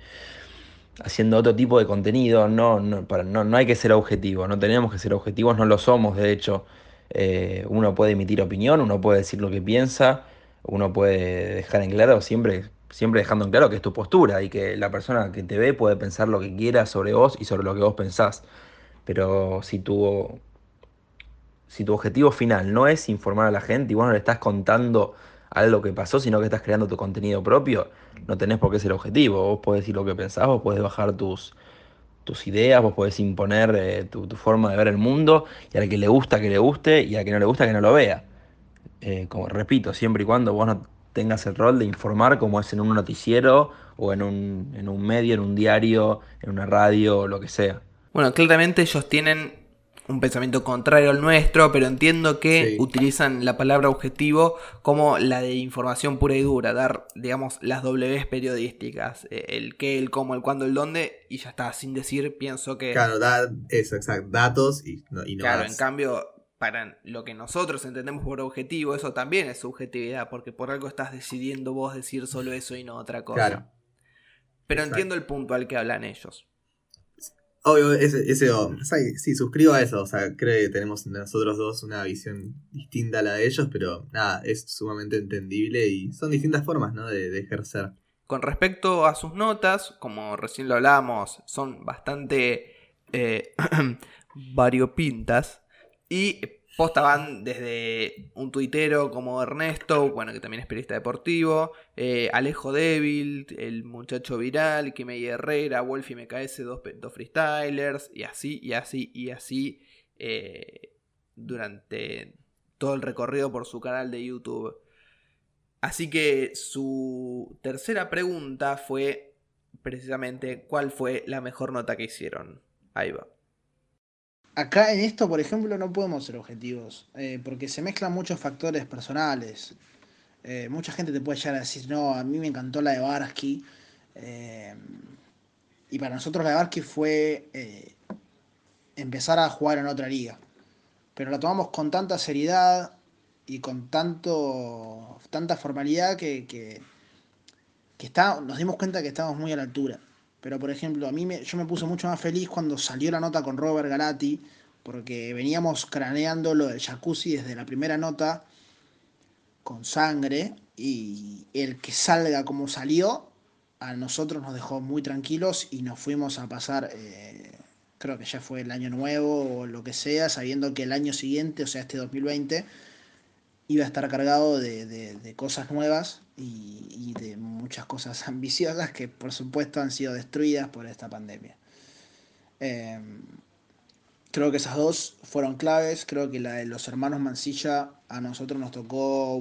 haciendo otro tipo de contenido, no, no, no, hay que ser objetivo, no tenemos que ser objetivos, no lo somos, de hecho, eh, uno puede emitir opinión, uno puede decir lo que piensa, uno puede dejar en claro, siempre, siempre dejando en claro que es tu postura y que la persona que te ve puede pensar lo que quiera sobre vos y sobre lo que vos pensás. Pero si tu, si tu objetivo final no es informar a la gente y vos no le estás contando algo que pasó, sino que estás creando tu contenido propio, no tenés por qué ser objetivo. Vos podés decir lo que pensás, vos podés bajar tus, tus ideas, vos podés imponer eh, tu, forma de ver el mundo, y al que le gusta que le guste, y al que no le gusta que no lo vea. Eh, como repito, siempre y cuando vos no tengas el rol de informar como es en un noticiero o en un, en un medio, en un diario, en una radio o lo que sea. Bueno, claramente ellos tienen un pensamiento contrario al nuestro, pero entiendo que utilizan la palabra objetivo como la de información pura y dura, dar, digamos, las W periodísticas, eh, el qué, el cómo, el cuándo, el dónde, y ya está, sin decir, pienso que... Claro, da eso, exacto, datos y no, y Claro, en cambio, para lo que nosotros entendemos por objetivo, eso también es subjetividad, porque por algo estás decidiendo vos decir solo eso y no otra cosa. Claro. Pero entiendo el punto al que hablan ellos. Obvio, ese, ese sí, suscribo a eso. O sea, creo que tenemos nosotros dos una visión distinta a la de ellos, pero nada, es sumamente entendible y son distintas formas, ¿no? De, ejercer. Con respecto a sus notas, como recién lo hablábamos, son bastante eh, variopintas y Posta van desde un tuitero como Ernesto, bueno, que también es periodista deportivo, eh, Alejo Débil, el muchacho viral, Kimei Herrera, Wolfie MKS, dos, dos freestylers, y así, y así, y así, eh, durante todo el recorrido por su canal de YouTube. Así que su tercera pregunta fue precisamente cuál fue la mejor nota que hicieron. Ahí va acá en esto, por ejemplo, no podemos ser objetivos, eh, porque se mezclan muchos factores personales. Eh, mucha gente te puede llegar a decir, no, a mí me encantó la de Barsky. Eh, y para nosotros la de Barsky fue empezar a jugar en otra liga. Pero la tomamos con tanta seriedad y con tanto, tanta formalidad que, que, está, nos dimos cuenta que estábamos muy a la altura. Pero, por ejemplo, a mí me, yo me puse mucho más feliz cuando salió la nota con Robert Galati, porque veníamos craneando lo del jacuzzi desde la primera nota con sangre y el que salga como salió a nosotros nos dejó muy tranquilos y nos fuimos a pasar, eh, creo que ya fue el año nuevo o lo que sea, sabiendo que el año siguiente, o sea, este 2020, iba a estar cargado de, cosas nuevas y, de muchas cosas ambiciosas que por supuesto han sido destruidas por esta pandemia. Em, creo que esas dos fueron claves, creo que la de los hermanos Mancilla a nosotros nos tocó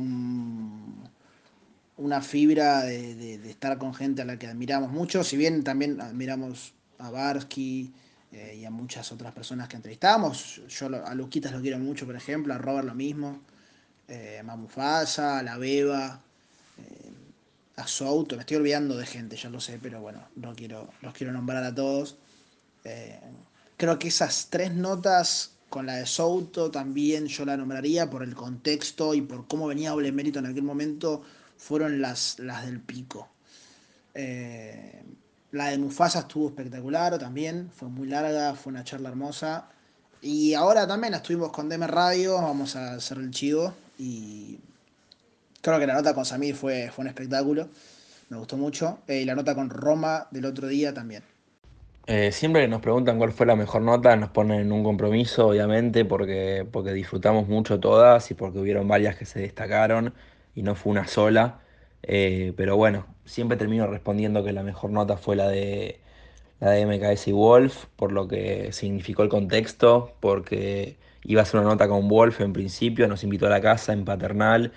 una fibra de, estar con gente a la que admiramos mucho, si bien también admiramos a Barsky eh, y a muchas otras personas que entrevistamos, yo a Luquitas lo quiero mucho, por ejemplo, a Robert lo mismo eh, Mamufasa, La Beba, eh, a Souto, me estoy olvidando de gente, ya lo sé, pero bueno, no quiero, los quiero nombrar a todos. Eh, creo que esas tres notas con la de Souto también yo la nombraría por el contexto y por cómo venía doble mérito en aquel momento, fueron las, las del pico. Eh, la de Mufasa estuvo espectacular también, fue muy larga, fue una charla hermosa. Y ahora también estuvimos con DM Radio, vamos a hacer el chivo. Y creo que la nota con Samir fue, fue un espectáculo. Me gustó mucho. Eh, y la nota con Roma del otro día también. Eh, siempre que nos preguntan cuál fue la mejor nota, nos ponen en un compromiso, obviamente, porque, porque disfrutamos mucho todas y porque hubieron varias que se destacaron y no fue una sola. Eh, pero bueno, siempre termino respondiendo que la mejor nota fue la de la de MKS y Wolf, por lo que significó el contexto, porque Iba a ser una nota con Wolf en principio, nos invitó a la casa en Paternal.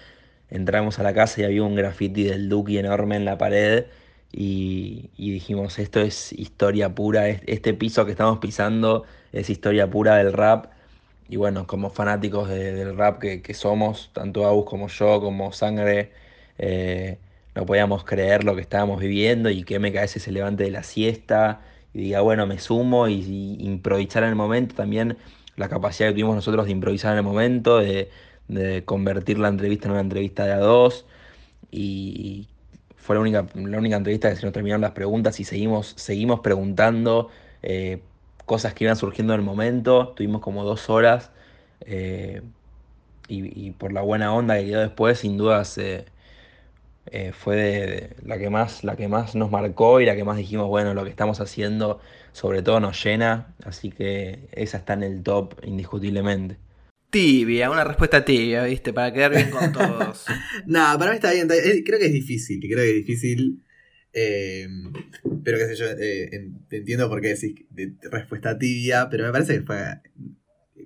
Entramos a la casa y había un graffiti del Duki enorme en la pared. Y, dijimos, esto es historia pura, este piso que estamos pisando es historia pura del rap. Y bueno, como fanáticos del rap que, somos, tanto Agus como yo, como Sangre, eh, no podíamos creer lo que estábamos viviendo y que MKS se levante de la siesta y diga, bueno, me sumo y, improvisar en el momento también la capacidad que tuvimos nosotros de improvisar en el momento, de convertir la entrevista en una entrevista de a dos. Y fue la única, la única entrevista que se nos terminaron las preguntas y seguimos, seguimos preguntando eh, cosas que iban surgiendo en el momento. Tuvimos como dos horas. eh, y, por la buena onda que quedó después, sin dudas eh, fue de la, que más, la que más nos marcó y la que más dijimos, bueno, lo que estamos haciendo sobre todo nos llena, así que esa está en el top indiscutiblemente. Tibia, una respuesta tibia, ¿viste? Para quedar bien con todos. No, para mí está bien. está bien. Eh, Creo que es difícil. Creo que es difícil. eh, pero qué sé yo. eh, en- entiendo por qué decís de- respuesta tibia. Pero me parece que fue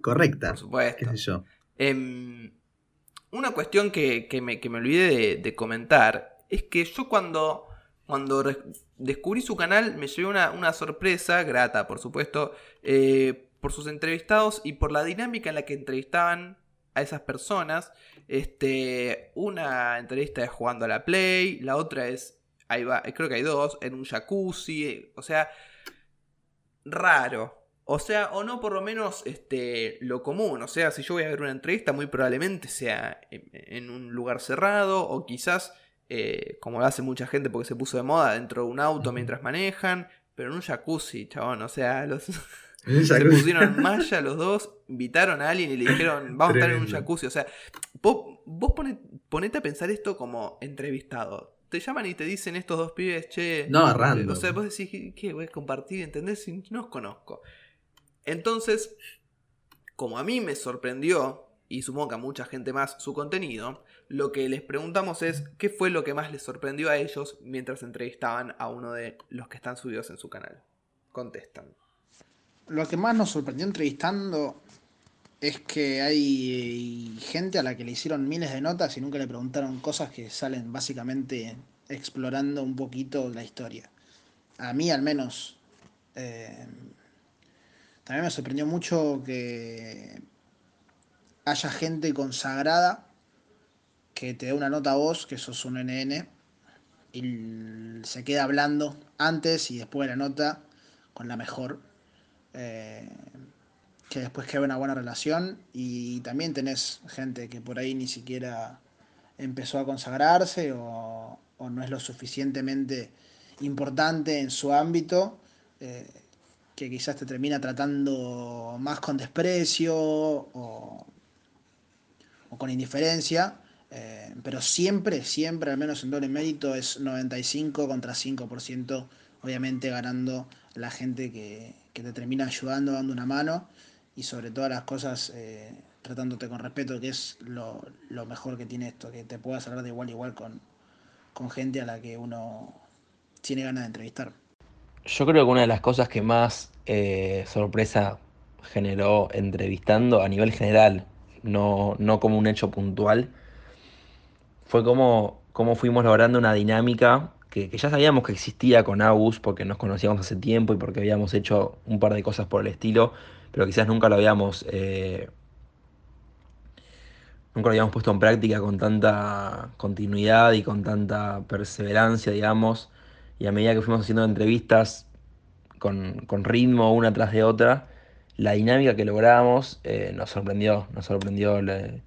correcta. Por supuesto. Qué sé yo. Em, una cuestión que, que me, que me olvidé de, de comentar es que yo cuando, cuando descubrí su canal me llevé una, una sorpresa, grata por supuesto, eh, por sus entrevistados y por la dinámica en la que entrevistaban a esas personas. Este, una entrevista es jugando a la Play, la otra es, ahí va, creo que hay dos, en un jacuzzi, o sea, raro. O sea, o no por lo menos este, lo común. O sea, si yo voy a ver una entrevista, muy probablemente sea en, un lugar cerrado o quizás, eh, como lo hace mucha gente porque se puso de moda, dentro de un auto mientras manejan, pero en un jacuzzi, chabón. O sea, los, se pusieron malla los dos, invitaron a alguien y le dijeron, vamos a estar en un jacuzzi. O sea, vos, vos pone- ponete a pensar esto como entrevistado. Te llaman y te dicen estos dos pibes, che. No, random. O sea, vos decís, ¿qué- ¿qué voy a compartir? ¿Entendés? Si no os conozco. Entonces, como a mí me sorprendió, y supongo que a mucha gente más, su contenido, lo que les preguntamos es qué fue lo que más les sorprendió a ellos mientras entrevistaban a uno de los que están subidos en su canal. Contestan. Lo que más nos sorprendió entrevistando es que hay gente a la que le hicieron miles de notas y nunca le preguntaron cosas que salen básicamente explorando un poquito la historia. A mí al menos. eh, también me sorprendió mucho que haya gente consagrada que te dé una nota a vos, que sos un NN, y se queda hablando antes y después de la nota con la mejor. Eh, que después queda una buena relación. Y también tenés gente que por ahí ni siquiera empezó a consagrarse o, no es lo suficientemente importante en su ámbito. eh, que quizás te termina tratando más con desprecio o, o con indiferencia, eh, pero siempre, siempre, al menos en doble mérito, es 95 contra 5%, obviamente ganando la gente que, que te termina ayudando, dando una mano y sobre todas las cosas eh, tratándote con respeto, que es lo, mejor que tiene esto, que te puedas hablar de igual a igual con, gente a la que uno tiene ganas de entrevistar. Yo creo que una de las cosas que más eh, sorpresa generó entrevistando a nivel general, no, no como un hecho puntual, fue cómo, cómo fuimos logrando una dinámica que, ya sabíamos que existía con Agus porque nos conocíamos hace tiempo y porque habíamos hecho un par de cosas por el estilo, pero quizás nunca lo habíamos, eh, nunca lo habíamos puesto en práctica con tanta continuidad y con tanta perseverancia, digamos. Y a medida que fuimos haciendo entrevistas con, con ritmo una tras de otra, la dinámica que logramos eh, nos sorprendió, nos sorprendió el,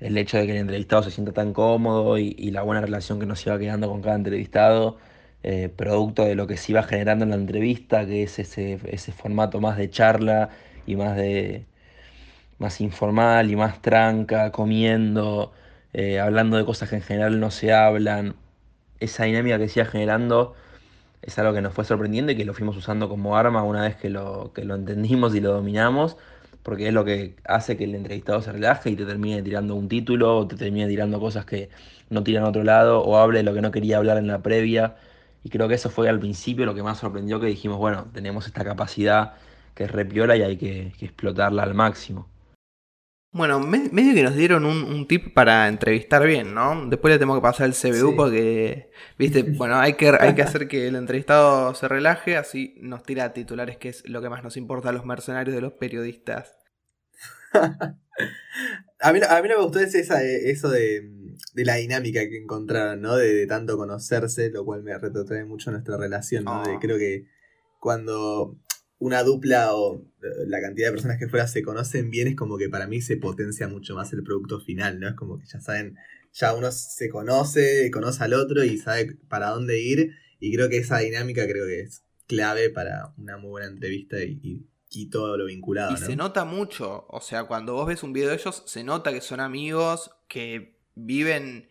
el hecho de que el entrevistado se sienta tan cómodo y, la buena relación que nos iba quedando con cada entrevistado, eh, producto de lo que se iba generando en la entrevista, que es ese, ese formato más de charla y más de más informal y más tranca, comiendo, eh, hablando de cosas que en general no se hablan. Esa dinámica que se iba generando es algo que nos fue sorprendiendo y que lo fuimos usando como arma una vez que lo, que lo entendimos y lo dominamos, porque es lo que hace que el entrevistado se relaje y te termine tirando un título o te termine tirando cosas que no tiran a otro lado o hable de lo que no quería hablar en la previa. Y creo que eso fue al principio lo que más sorprendió, que dijimos, bueno, tenemos esta capacidad que es repiola y hay que, que explotarla al máximo. Bueno, me- medio que nos dieron un, un tip para entrevistar bien, ¿no? Después le tengo que pasar el CBU Sí. porque, viste, bueno, hay que, hay que hacer que el entrevistado se relaje, así nos tira titulares, que es lo que más nos importa a los mercenarios de los periodistas. A mí, a mí no me gustó esa, eso de, de la dinámica que encontraron, ¿no? De, de tanto conocerse, lo cual me retrotrae mucho nuestra relación, ¿no? De- Ah. creo que cuando una dupla o eh, la cantidad de personas que fuera se conocen bien, es como que para mí se potencia mucho más el producto final, ¿no? Es como que ya saben, ya uno se conoce, conoce al otro y sabe para dónde ir. Y creo que esa dinámica creo que es clave para una muy buena entrevista y, y, todo lo vinculado. Y se nota mucho, o sea, cuando vos ves un video de ellos, se nota que son amigos, que viven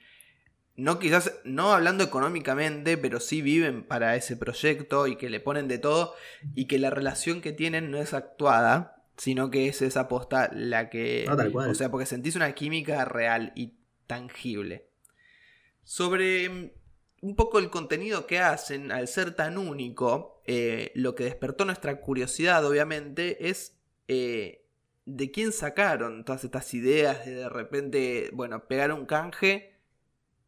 no quizás, no hablando económicamente, pero sí viven para ese proyecto y que le ponen de todo y que la relación que tienen no es actuada, sino que es esa posta la que... O sea, porque sentís una química real y tangible. Sobre mm, un poco el contenido que hacen, al ser tan único, eh, lo que despertó nuestra curiosidad, obviamente, es... Eh, de quién sacaron todas estas ideas de de repente, bueno, pegar un canje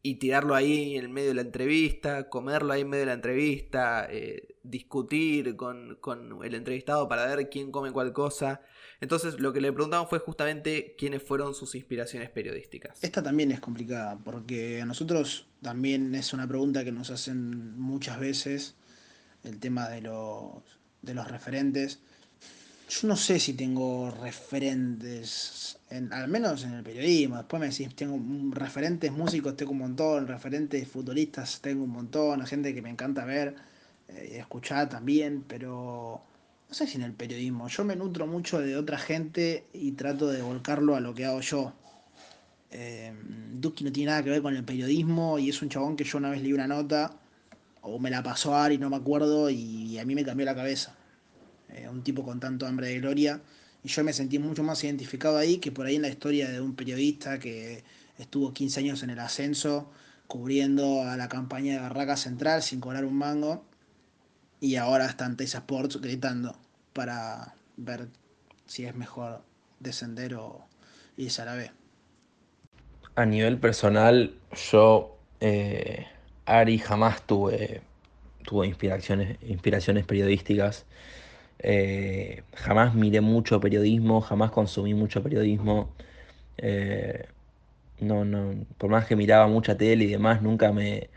y tirarlo ahí en medio de la entrevista, comerlo ahí en medio de la entrevista, eh, discutir con, el entrevistado para ver quién come cuál cosa. Entonces lo que le preguntamos fue justamente quiénes fueron sus inspiraciones periodísticas. Esta también es complicada porque a nosotros también es una pregunta que nos hacen muchas veces el tema de los, de los referentes. Yo no sé si tengo referentes, al menos en el periodismo. Después me decís, tengo referentes músicos, tengo un montón, referentes futbolistas, tengo un montón, gente que me encanta ver y eh, escuchar también, pero no sé si en el periodismo. Yo me nutro mucho de otra gente y trato de volcarlo a lo que hago yo. Eh, Duki no tiene nada que ver con el periodismo y es un chabón que yo una vez leí una nota o me la pasó a Ari, no me acuerdo, y a mí me cambió la cabeza. Eh, un tipo con tanto hambre de gloria. Y yo me sentí mucho más identificado ahí que por ahí en la historia de un periodista que estuvo 15 años en el ascenso, cubriendo a la campaña de Barraca Central sin cobrar un mango. Y ahora está en Teisa Sports gritando para ver si es mejor descender o irse a la B. A nivel personal, yo, eh, Ari, jamás tuve, inspiraciones periodísticas. Eh, jamás miré mucho periodismo, jamás consumí mucho periodismo. Eh, no, no, por más que miraba mucha tele y demás, nunca me,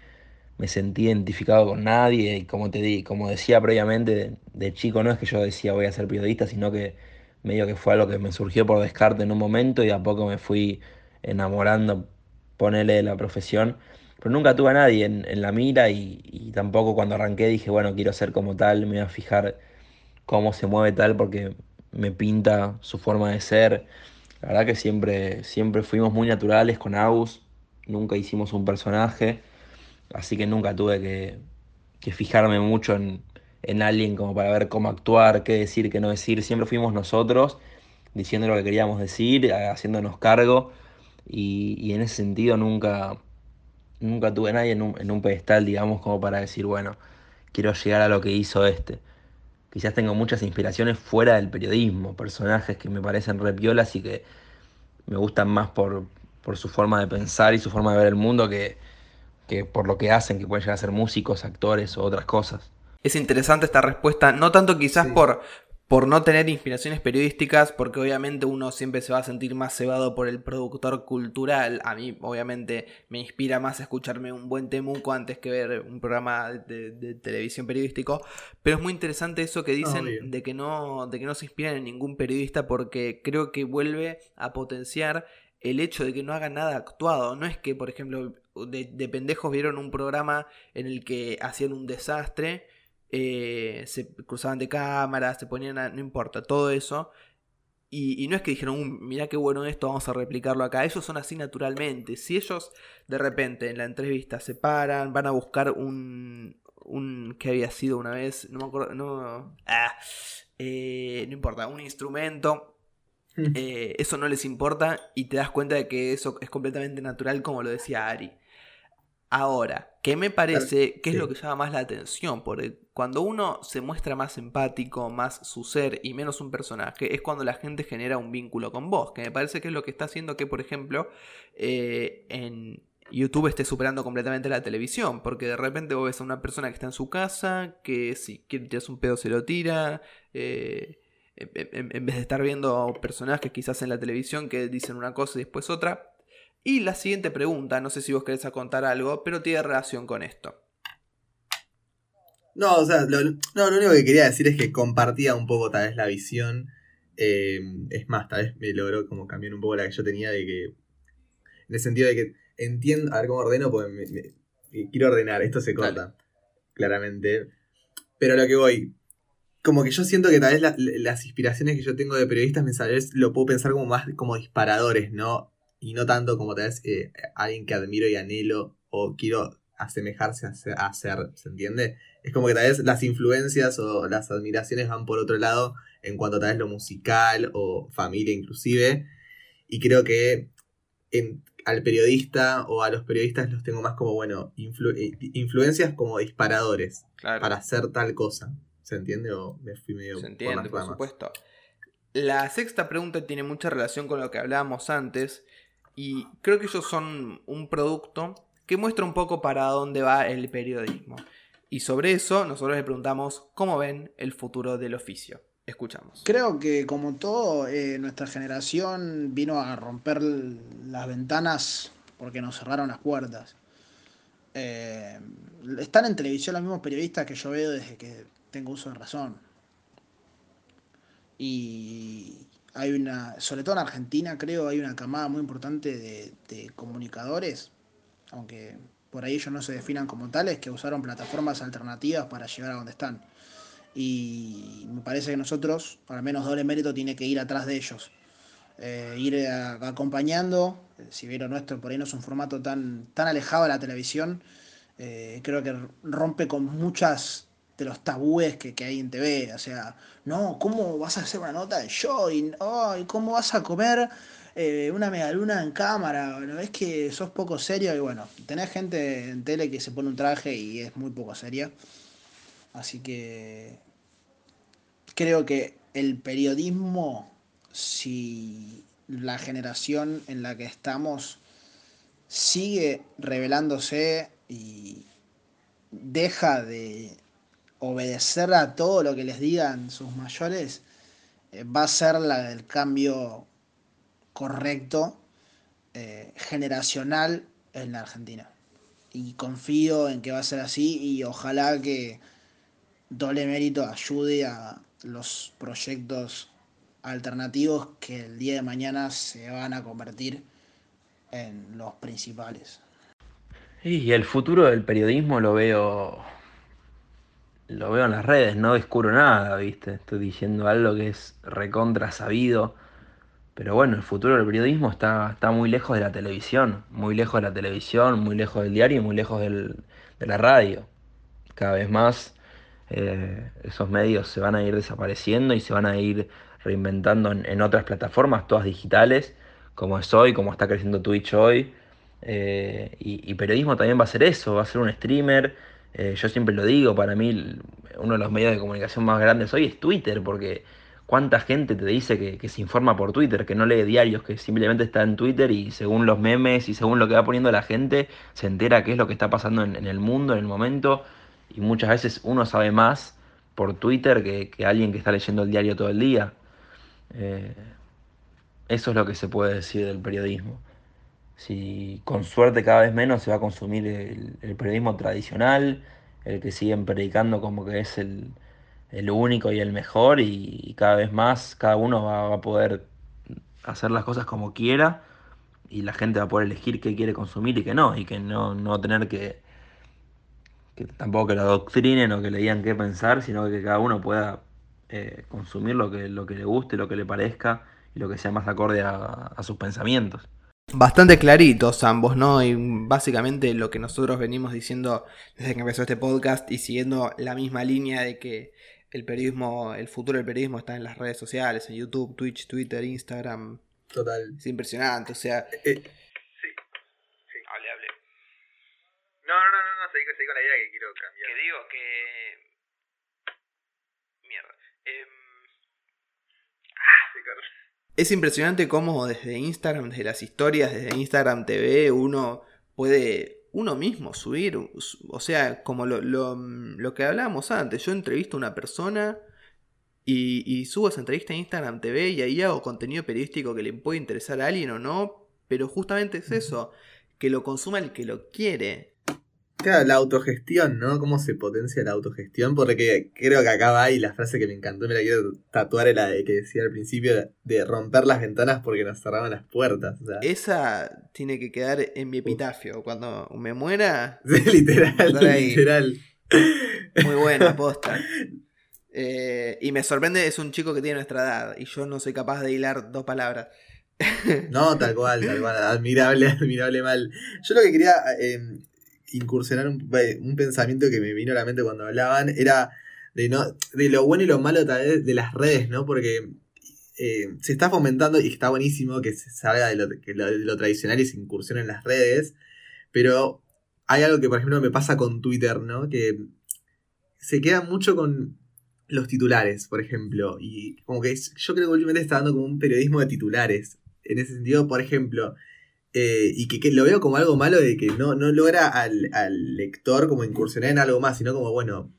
sentí identificado con nadie. Y como te di, como decía previamente, de, chico no es que yo decía voy a ser periodista, sino que medio que fue algo que me surgió por descarte en un momento y a poco me fui enamorando, ponele de la profesión. Pero nunca tuve a nadie en, la mira y, tampoco cuando arranqué dije, bueno, quiero ser como tal, me voy a fijar cómo se mueve tal porque me pinta su forma de ser. La verdad que siempre, siempre fuimos muy naturales con Agus, nunca hicimos un personaje, así que nunca tuve que, fijarme mucho en, alguien como para ver cómo actuar, qué decir, qué no decir. Siempre fuimos nosotros diciendo lo que queríamos decir, haciéndonos cargo y, en ese sentido nunca, nunca tuve nadie en un, en un pedestal, digamos, como para decir, bueno, quiero llegar a lo que hizo este quizás tengo muchas inspiraciones fuera del periodismo, personajes que me parecen repiolas y que me gustan más por, su forma de pensar y su forma de ver el mundo que, que por lo que hacen, que pueden llegar a ser músicos, actores o otras cosas. Es interesante esta respuesta, no tanto quizás por, por no tener inspiraciones periodísticas, porque obviamente uno siempre se va a sentir más cebado por el productor cultural. A mí, obviamente, me inspira más escucharme un buen temuco antes que ver un programa de, televisión periodístico. Pero es muy interesante eso que dicen de, que no, de que no se inspiran en ningún periodista, porque creo que vuelve a potenciar el hecho de que no hagan nada actuado. No es que, por ejemplo, de pendejos vieron un programa en el que hacían un desastre eh, se cruzaban de cámaras, se ponían a, no importa, todo eso. Y, no es que dijeron, uh, mira qué bueno esto, vamos a replicarlo acá. Ellos son así naturalmente. Si ellos de repente en la entrevista se paran, van a buscar un, un que había sido una vez, no me acuerdo, no, ah, eh, no importa, un instrumento. Hmm. Eh, eso no les importa y te das cuenta de que eso es completamente natural como lo decía Ari. Ahora, ¿qué me parece? ¿Qué es lo que llama más la atención? Porque cuando uno se muestra más empático, más su ser y menos un personaje, es cuando la gente genera un vínculo con vos. Que me parece que es lo que está haciendo que, por ejemplo, eh, en YouTube esté superando completamente la televisión. Porque de repente vos ves a una persona que está en su casa, que si quiere tirarse un pedo se lo tira. Eh, en vez de estar viendo personajes quizás en la televisión que dicen una cosa y después otra, y la siguiente pregunta, no sé si vos querés contar algo, pero tiene relación con esto. No, o sea, lo, no, lo único que quería decir es que compartía un poco tal vez la visión. eh, es más, tal vez me logró como cambiar un poco la que yo tenía de que. En el sentido de que entiendo. A ver cómo ordeno, porque me- me- quiero ordenar, esto se corta. Claramente. Pero lo que voy. Como que yo siento que tal vez la- las inspiraciones que yo tengo de periodistas me tal vez lo puedo pensar como más como disparadores, ¿no? Y no tanto como tal vez eh, alguien que admiro y anhelo o quiero asemejarse a ser, ¿se entiende? Es como que tal vez las influencias o las admiraciones van por otro lado en cuanto a tal vez lo musical o familia inclusive. Y creo que en- al periodista o a los periodistas los tengo más como, bueno, influ- eh, influencias como disparadores Claro. para hacer tal cosa. ¿Se entiende? O me fui medio Se entiende, por supuesto. La sexta pregunta tiene mucha relación con lo que hablábamos antes y creo que ellos son un producto que muestra un poco para dónde va el periodismo. Y sobre eso nosotros le preguntamos cómo ven el futuro del oficio. Escuchamos. Creo que como todo, eh, nuestra generación vino a romper las ventanas porque nos cerraron las puertas. Eh, están en televisión los mismos periodistas que yo veo desde que tengo uso de razón. Y hay una, sobre todo en Argentina, creo, hay una camada muy importante de, comunicadores, aunque por ahí ellos no se definan como tales, que usaron plataformas alternativas para llegar a donde están. Y me parece que nosotros, al menos doble mérito, tiene que ir atrás de ellos. Eh, ir acompañando, eh, si lo nuestro por ahí no es un formato tan, tan alejado de la televisión, eh, creo que rompe con muchas de los tabúes que, que hay en TV. O sea, no, ¿cómo vas a hacer una nota de? Y, oh, ¿y ¿Cómo vas a comer eh, una megaluna en cámara? ¿No ves que sos poco serio? Y bueno, tenés gente en tele que se pone un traje y es muy poco seria. Así que creo que el periodismo, si la generación en la que estamos sigue revelándose y deja de obedecer a todo lo que les digan sus mayores, eh, va a ser la del cambio correcto, eh, generacional en la Argentina. Y confío en que va a ser así y ojalá que doble mérito ayude a los proyectos alternativos que el día de mañana se van a convertir en los principales. Y el futuro del periodismo lo veo. Lo veo en las redes, no descubro nada, ¿viste? Estoy diciendo algo que es recontra sabido. Pero bueno, el futuro del periodismo está, está muy lejos de la televisión. Muy lejos de la televisión, muy lejos del diario y muy lejos del- de la radio. Cada vez más eh, esos medios se van a ir desapareciendo y se van a ir reinventando en, en otras plataformas, todas digitales, como es hoy, como está creciendo Twitch hoy. Eh, y, y periodismo también va a ser eso, va a ser un streamer. Eh, yo siempre lo digo, para mí uno de los medios de comunicación más grandes hoy es Twitter, porque cuánta gente te dice que, se informa por Twitter, que no lee diarios, que simplemente está en Twitter y según los memes y según lo que va poniendo la gente, se entera qué es lo que está pasando en, en el mundo, en el momento. Y muchas veces uno sabe más por Twitter que, que alguien que está leyendo el diario todo el día. Eh, eso es lo que se puede decir del periodismo. Si con suerte cada vez menos se va a consumir el, el periodismo tradicional, el que siguen predicando como que es el, el único y el mejor, y, cada vez más cada uno va, va a poder hacer las cosas como quiera, y la gente va a poder elegir qué quiere consumir y qué no, y que no, no tener que, que tampoco que lo adoctrinen o que le digan qué pensar, sino que cada uno pueda eh, consumir lo que, lo que le guste, lo que le parezca y lo que sea más acorde a, a sus pensamientos. Bastante claritos ambos, ¿no? Y básicamente lo que nosotros venimos diciendo desde que empezó este podcast y siguiendo la misma línea de que el periodismo, el futuro del periodismo está en las redes sociales, en YouTube, Twitch, Twitter, Instagram. Total. Es impresionante, o sea, Eh, sí. sí. hable, hable. No, no, no, no, no, seguí, seguí con la idea que quiero cambiar. Que digo que. Mierda. Em, Sí, claro. Es impresionante cómo desde Instagram, desde las historias, desde Instagram TV, uno puede uno mismo subir. O sea, como lo, lo, lo que hablábamos antes, yo entrevisto a una persona y, y subo esa entrevista a Instagram TV y ahí hago contenido periodístico que le puede interesar a alguien o no. Pero justamente es eso, que lo consuma el que lo quiere. Claro, la autogestión, ¿no? ¿Cómo se potencia la autogestión? Porque creo que acá va y la frase que me encantó, me la quiero tatuar, es la de que decía al principio de romper las ventanas porque nos cerraban las puertas. o sea. Esa tiene que quedar en mi epitafio. Cuando me muera, Sí, literal, literal. muy buena, posta. Eh, y me sorprende, es un chico que tiene nuestra edad y yo no soy capaz de hilar dos palabras. No, tal cual, tal cual. Admirable, admirable mal. Yo lo que quería eh, incursionar un, pensamiento que me vino a la mente cuando hablaban era de, no, de lo bueno y lo malo tal vez de las redes, ¿no? Porque eh, se está fomentando y está buenísimo que se salga de lo, tradicional y se incursione en las redes, pero hay algo que, por ejemplo, me pasa con Twitter, ¿no? Que se queda mucho con los titulares, por ejemplo, y como que yo creo que últimamente está dando como un periodismo de titulares. En ese sentido, por ejemplo, eh, y que, que lo veo como algo malo de que no, no logra al, al lector como incursionar en algo más, sino como, bueno,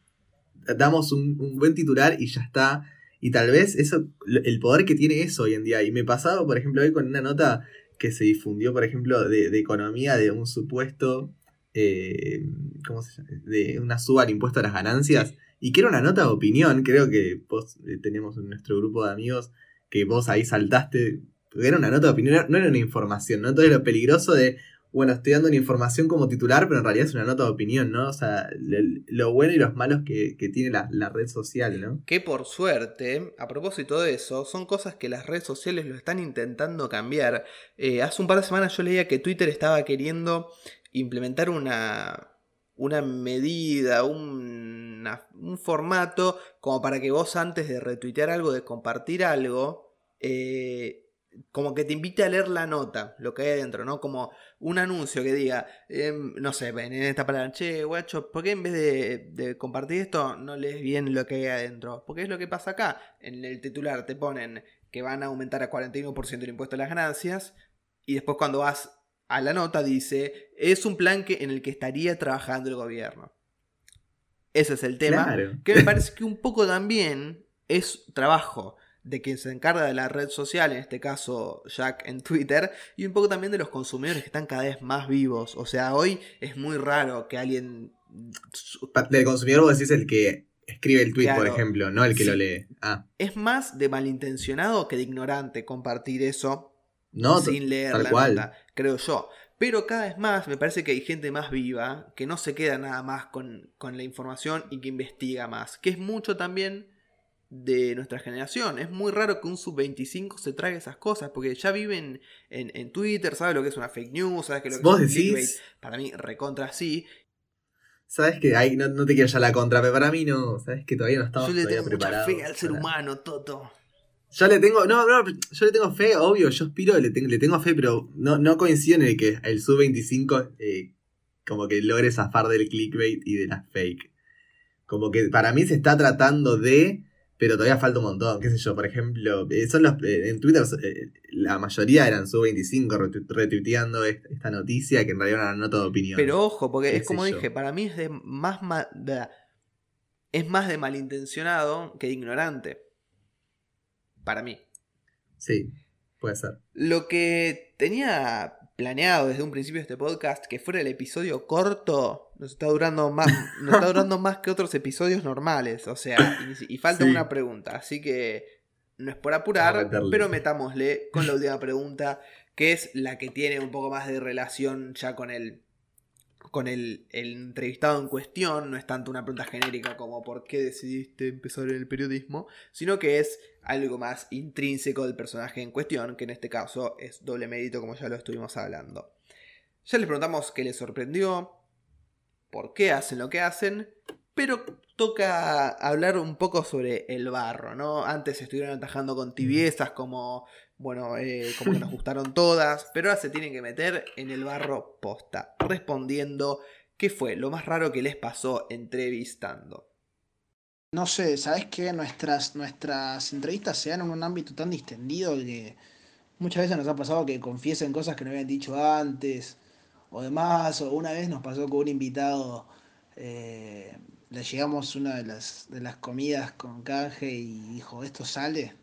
damos un, un buen titular y ya está. Y tal vez eso, el poder que tiene eso hoy en día. Y me pasaba, por ejemplo, hoy con una nota que se difundió, por ejemplo, de, de economía de un supuesto, eh, ¿cómo se llama? De una suba al impuesto a las ganancias. Y que era una nota de opinión, creo que vos eh, tenemos en nuestro grupo de amigos que vos ahí saltaste, porque era una nota de opinión, no era una información, ¿no? Entonces lo peligroso de, bueno, estoy dando una información como titular, pero en realidad es una nota de opinión, ¿no? O sea, lo bueno y los malos que, que tiene la, la red social, ¿no? Que por suerte, a propósito de eso, son cosas que las redes sociales lo están intentando cambiar. Eh, hace un par de semanas yo leía que Twitter estaba queriendo implementar una, una medida, una- un formato, como para que vos antes de retuitear algo, de compartir algo, eh, como que te invite a leer la nota, lo que hay adentro, ¿no? Como un anuncio que diga, em, no sé, ven en esta palabra, che, guacho, ¿por qué en vez de, de compartir esto no lees bien lo que hay adentro? Porque es lo que pasa acá. En el titular te ponen que van a aumentar a 41% el impuesto a las ganancias y después cuando vas a la nota dice, es un plan que, en el que estaría trabajando el gobierno. Ese es el tema. Claro. Que me parece que un poco también es trabajo de quien se encarga de la red social, en este caso Jack en Twitter, y un poco también de los consumidores que están cada vez más vivos. O sea, hoy es muy raro que alguien... Del consumidor vos decís el que escribe el tweet, por ejemplo, no el que Sí. lo lee. Ah, Es más de malintencionado que de ignorante compartir eso no, sin leer tal la cual. nota, creo yo. Pero cada vez más me parece que hay gente más viva que no se queda nada más con, con la información y que investiga más. Que es mucho también de nuestra generación. Es muy raro que un sub-25 se trague esas cosas porque ya viven en, en Twitter, sabe lo que es una fake news, sabe que lo que Vos es un clickbait. decís, Para mí, recontra sí. sabes que ahí no, no te quiero ya la contra, pero para mí no, sabes que todavía no estamos Yo le tengo mucha fe al ser para- humano, Toto. Yo le tengo, no, no, yo le tengo fe, obvio, yo aspiro, le, tengo le tengo fe, pero no, no coincido en el que el sub-25 eh, como que logre zafar del clickbait y de las fake. Como que para mí se está tratando de, pero todavía falta un montón, qué sé yo, por ejemplo, eh, son los, eh, en Twitter eh, la mayoría eran sub-25 retu- retuiteando est- esta noticia que en realidad era una nota de opinión. Pero ojo, porque es como yo. dije, para mí es de más ma- es más de malintencionado que de ignorante. Para mí. Sí, puede ser. Lo que tenía planeado desde un principio de este podcast que fuera el episodio corto nos está durando más nos está durando más que otros episodios normales o sea y, y falta Sí. una pregunta así que no es por apurar pero metámosle con la última pregunta que es la que tiene un poco más de relación ya con el con el, el entrevistado en cuestión no es tanto una pregunta genérica como por qué decidiste empezar en el periodismo sino que es algo más intrínseco del personaje en cuestión, que en este caso es doble mérito como ya lo estuvimos hablando. Ya les preguntamos qué les sorprendió, por qué hacen lo que hacen, pero toca hablar un poco sobre el barro, ¿no? Antes estuvieron atajando con tibiezas como, bueno, eh, como que nos gustaron todas, pero ahora se tienen que meter en el barro posta, respondiendo qué fue lo más raro que les pasó entrevistando. No sé, ¿sabes qué? Nuestras, nuestras entrevistas se dan en un ámbito tan distendido que muchas veces nos ha pasado que confiesen cosas que no habían dicho antes o demás. O una vez nos pasó con un invitado, eh, le llegamos una de las, de las comidas con canje y dijo, ¿esto sale?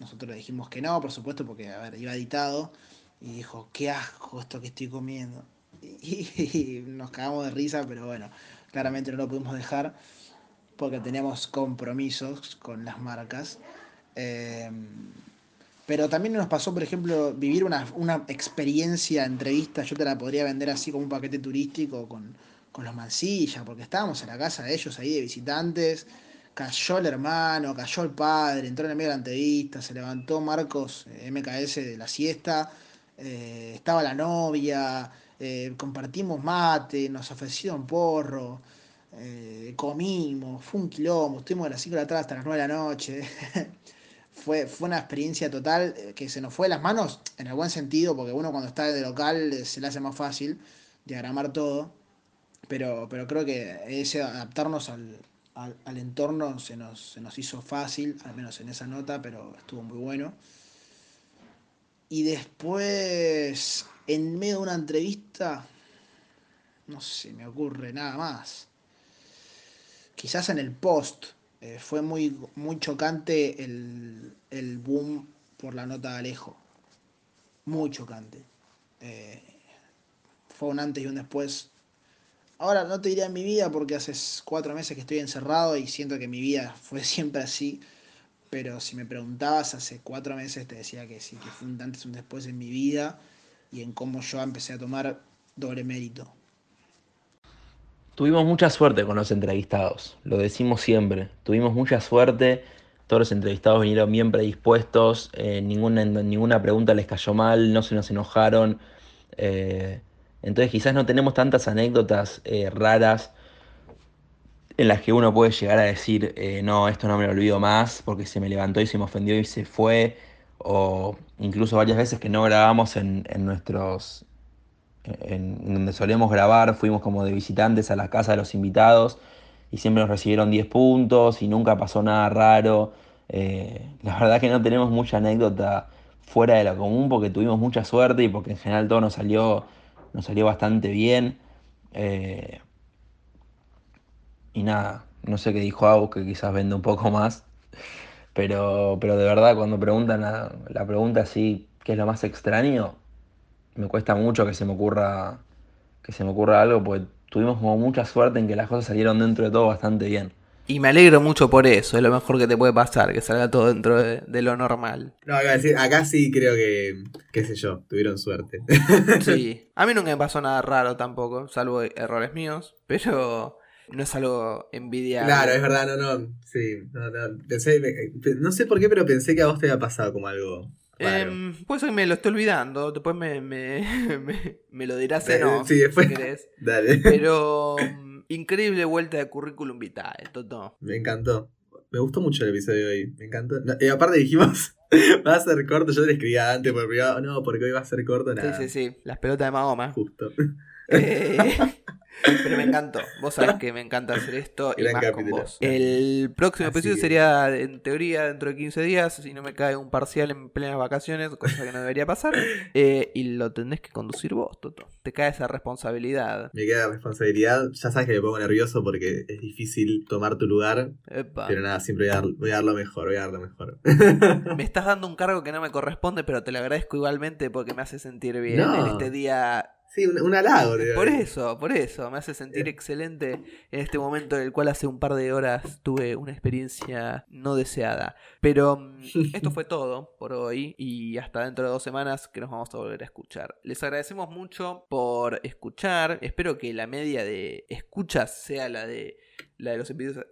Nosotros le dijimos que no, por supuesto, porque a ver, iba editado. Y dijo, qué asco esto que estoy comiendo. y, nos cagamos de risa, pero bueno, claramente no lo pudimos dejar porque teníamos compromisos con las marcas. Eh, pero también nos pasó, por ejemplo, vivir una, una, experiencia entrevista, yo te la podría vender así como un paquete turístico con, con los mancillas, porque estábamos en la casa de ellos ahí de visitantes, cayó el hermano, cayó el padre, entró en el medio de la entrevista, se levantó Marcos eh, MKS de la siesta, eh, estaba la novia, eh, compartimos mate, nos ofrecieron porro, comimos, fue un quilombo, estuvimos de las 5 de la tarde hasta las 9 de la noche. fue, fue una experiencia total que se nos fue de las manos en el buen sentido, porque uno cuando está de local se le hace más fácil diagramar todo, pero, pero creo que ese adaptarnos al, al, entorno se nos, se nos hizo fácil, al menos en esa nota, pero estuvo muy bueno. Y después, en medio de una entrevista, no se me ocurre nada más. Quizás en el post eh, fue muy, muy chocante el, el, boom por la nota de Alejo. Muy chocante. Eh, fue un antes y un después Ahora no te diría en mi vida porque hace cuatro meses que estoy encerrado y siento que mi vida fue siempre así. Pero si me preguntabas hace cuatro meses te decía que sí, que fue un antes y un después en mi vida y en cómo yo empecé a tomar doble mérito. Tuvimos mucha suerte con los entrevistados, lo decimos siempre. Tuvimos mucha suerte, todos los entrevistados vinieron bien predispuestos, eh, ninguna, ninguna pregunta les cayó mal, no se nos enojaron. Eh, entonces quizás no tenemos tantas anécdotas eh, raras en las que uno puede llegar a decir, no, esto no me lo olvido más porque se me levantó y se me ofendió y se fue. O incluso varias veces que no grabamos en, nuestros... En, donde solemos grabar, fuimos como de visitantes a la casa de los invitados y siempre nos recibieron 10 puntos y nunca pasó nada raro. Eh, la verdad que no tenemos mucha anécdota fuera de lo común porque tuvimos mucha suerte y porque en general todo nos salió nos salió bastante bien. Eh, y nada, no sé qué dijo Agus, que quizás vende un poco más. Pero, pero de verdad, cuando preguntan la, pregunta así, ¿qué es lo más extraño? Me cuesta mucho que se me ocurra que se me ocurra algo, porque tuvimos como mucha suerte en que las cosas salieron dentro de todo bastante bien. Y me alegro mucho por eso, es lo mejor que te puede pasar, que salga todo dentro de, lo normal. No, acá sí creo que, qué sé yo, tuvieron suerte. Sí, a mí nunca me pasó nada raro tampoco, salvo errores míos, pero no es algo envidiable. Claro, es verdad, no, no, sí, no, no, pensé, no sé por qué, pero pensé que a vos te había pasado como algo Eh, pues hoy me lo estoy olvidando. Después me, me, me, lo dirás en no, sí, después. Si querés. Dale. Pero increíble vuelta de currículum vitae, Toto. Me encantó. Me gustó mucho el episodio de hoy. Me encantó. y aparte dijimos, va a ser corto. Yo le escribía antes por privado. No, porque hoy va a ser corto. Nada. Sí, sí, sí. Las pelotas de Mahoma. Justo. Eh, pero me encantó. Vos sabés que me encanta hacer esto y más con vos. El próximo episodio sería, en teoría, dentro de 15 días, si no me cae un parcial en plenas vacaciones, cosa que no debería pasar. Eh, y lo tenés que conducir vos, Toto. Te cae esa responsabilidad. Me queda responsabilidad. Ya sabes que me pongo nervioso porque es difícil tomar tu lugar. Pero nada, siempre voy a, dar, lo mejor, voy a dar lo mejor. me estás dando un cargo que no me corresponde, pero te lo agradezco igualmente porque me hace sentir bien en este día Sí, un, halago. Por eso, por eso. Me hace sentir excelente en este momento en el cual hace un par de horas tuve una experiencia no deseada. Pero mm, esto fue todo por hoy y hasta dentro de dos semanas que nos vamos a volver a escuchar. Les agradecemos mucho por escuchar. Espero que la media de escuchas sea la de la de los episodios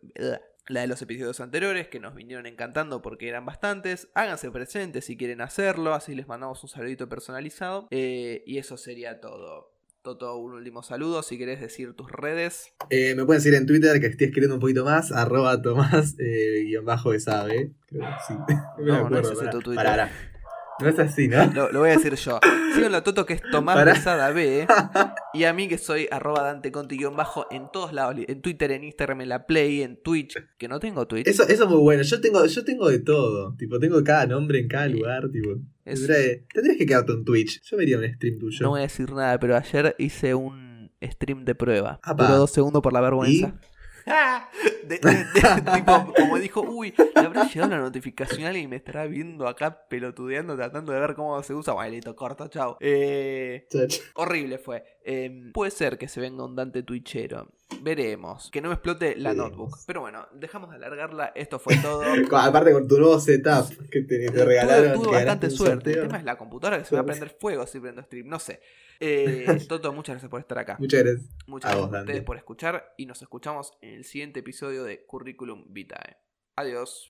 la de los episodios anteriores que nos vinieron encantando porque eran bastantes. Háganse presentes si quieren hacerlo, así les mandamos un saludito personalizado. Eh, y eso sería todo. Toto, un último saludo, si querés decir tus redes. Eh, me pueden seguir en Twitter, que estoy escribiendo un poquito más, arroba Tomás, eh, guion bajo Creo que sí. No, no, es tu Twitter. No es así, ¿no? Lo, voy a decir yo. Síganlo a Toto que es Tomás Besada B. Y a mí que soy arroba Dante bajo en todos lados. En Twitter, en Instagram, en la Play, en Twitch. Que no tengo Twitch. Eso, eso es muy bueno. Yo tengo, yo tengo de todo. Tipo, tengo cada nombre en cada lugar. Tipo. Tendrías que quedarte en Twitch. Yo vería un stream tuyo. No voy a decir nada, pero ayer hice un stream de prueba. Duró dos segundos por la vergüenza. como dijo, uy, le habrá llegado una notificación y me estará viendo acá pelotudeando, tratando de ver cómo se usa. Bueno, corto, chao. Eh, horrible fue. Eh, puede ser que se venga un Dante Twitchero. Veremos. Que no me explote la Veremos. notebook. Pero bueno, dejamos de alargarla. Esto fue todo. Aparte con tu nuevo setup que te, te regalaron. Tuve, bastante suerte. El tema es la computadora que se va a prender fuego si prendo stream. No sé. Eh, Toto, muchas gracias por estar acá. Muchas gracias. Muchas a gracias vos, a ustedes Dante. por escuchar y nos escuchamos en el siguiente episodio de Curriculum Vitae. Adiós.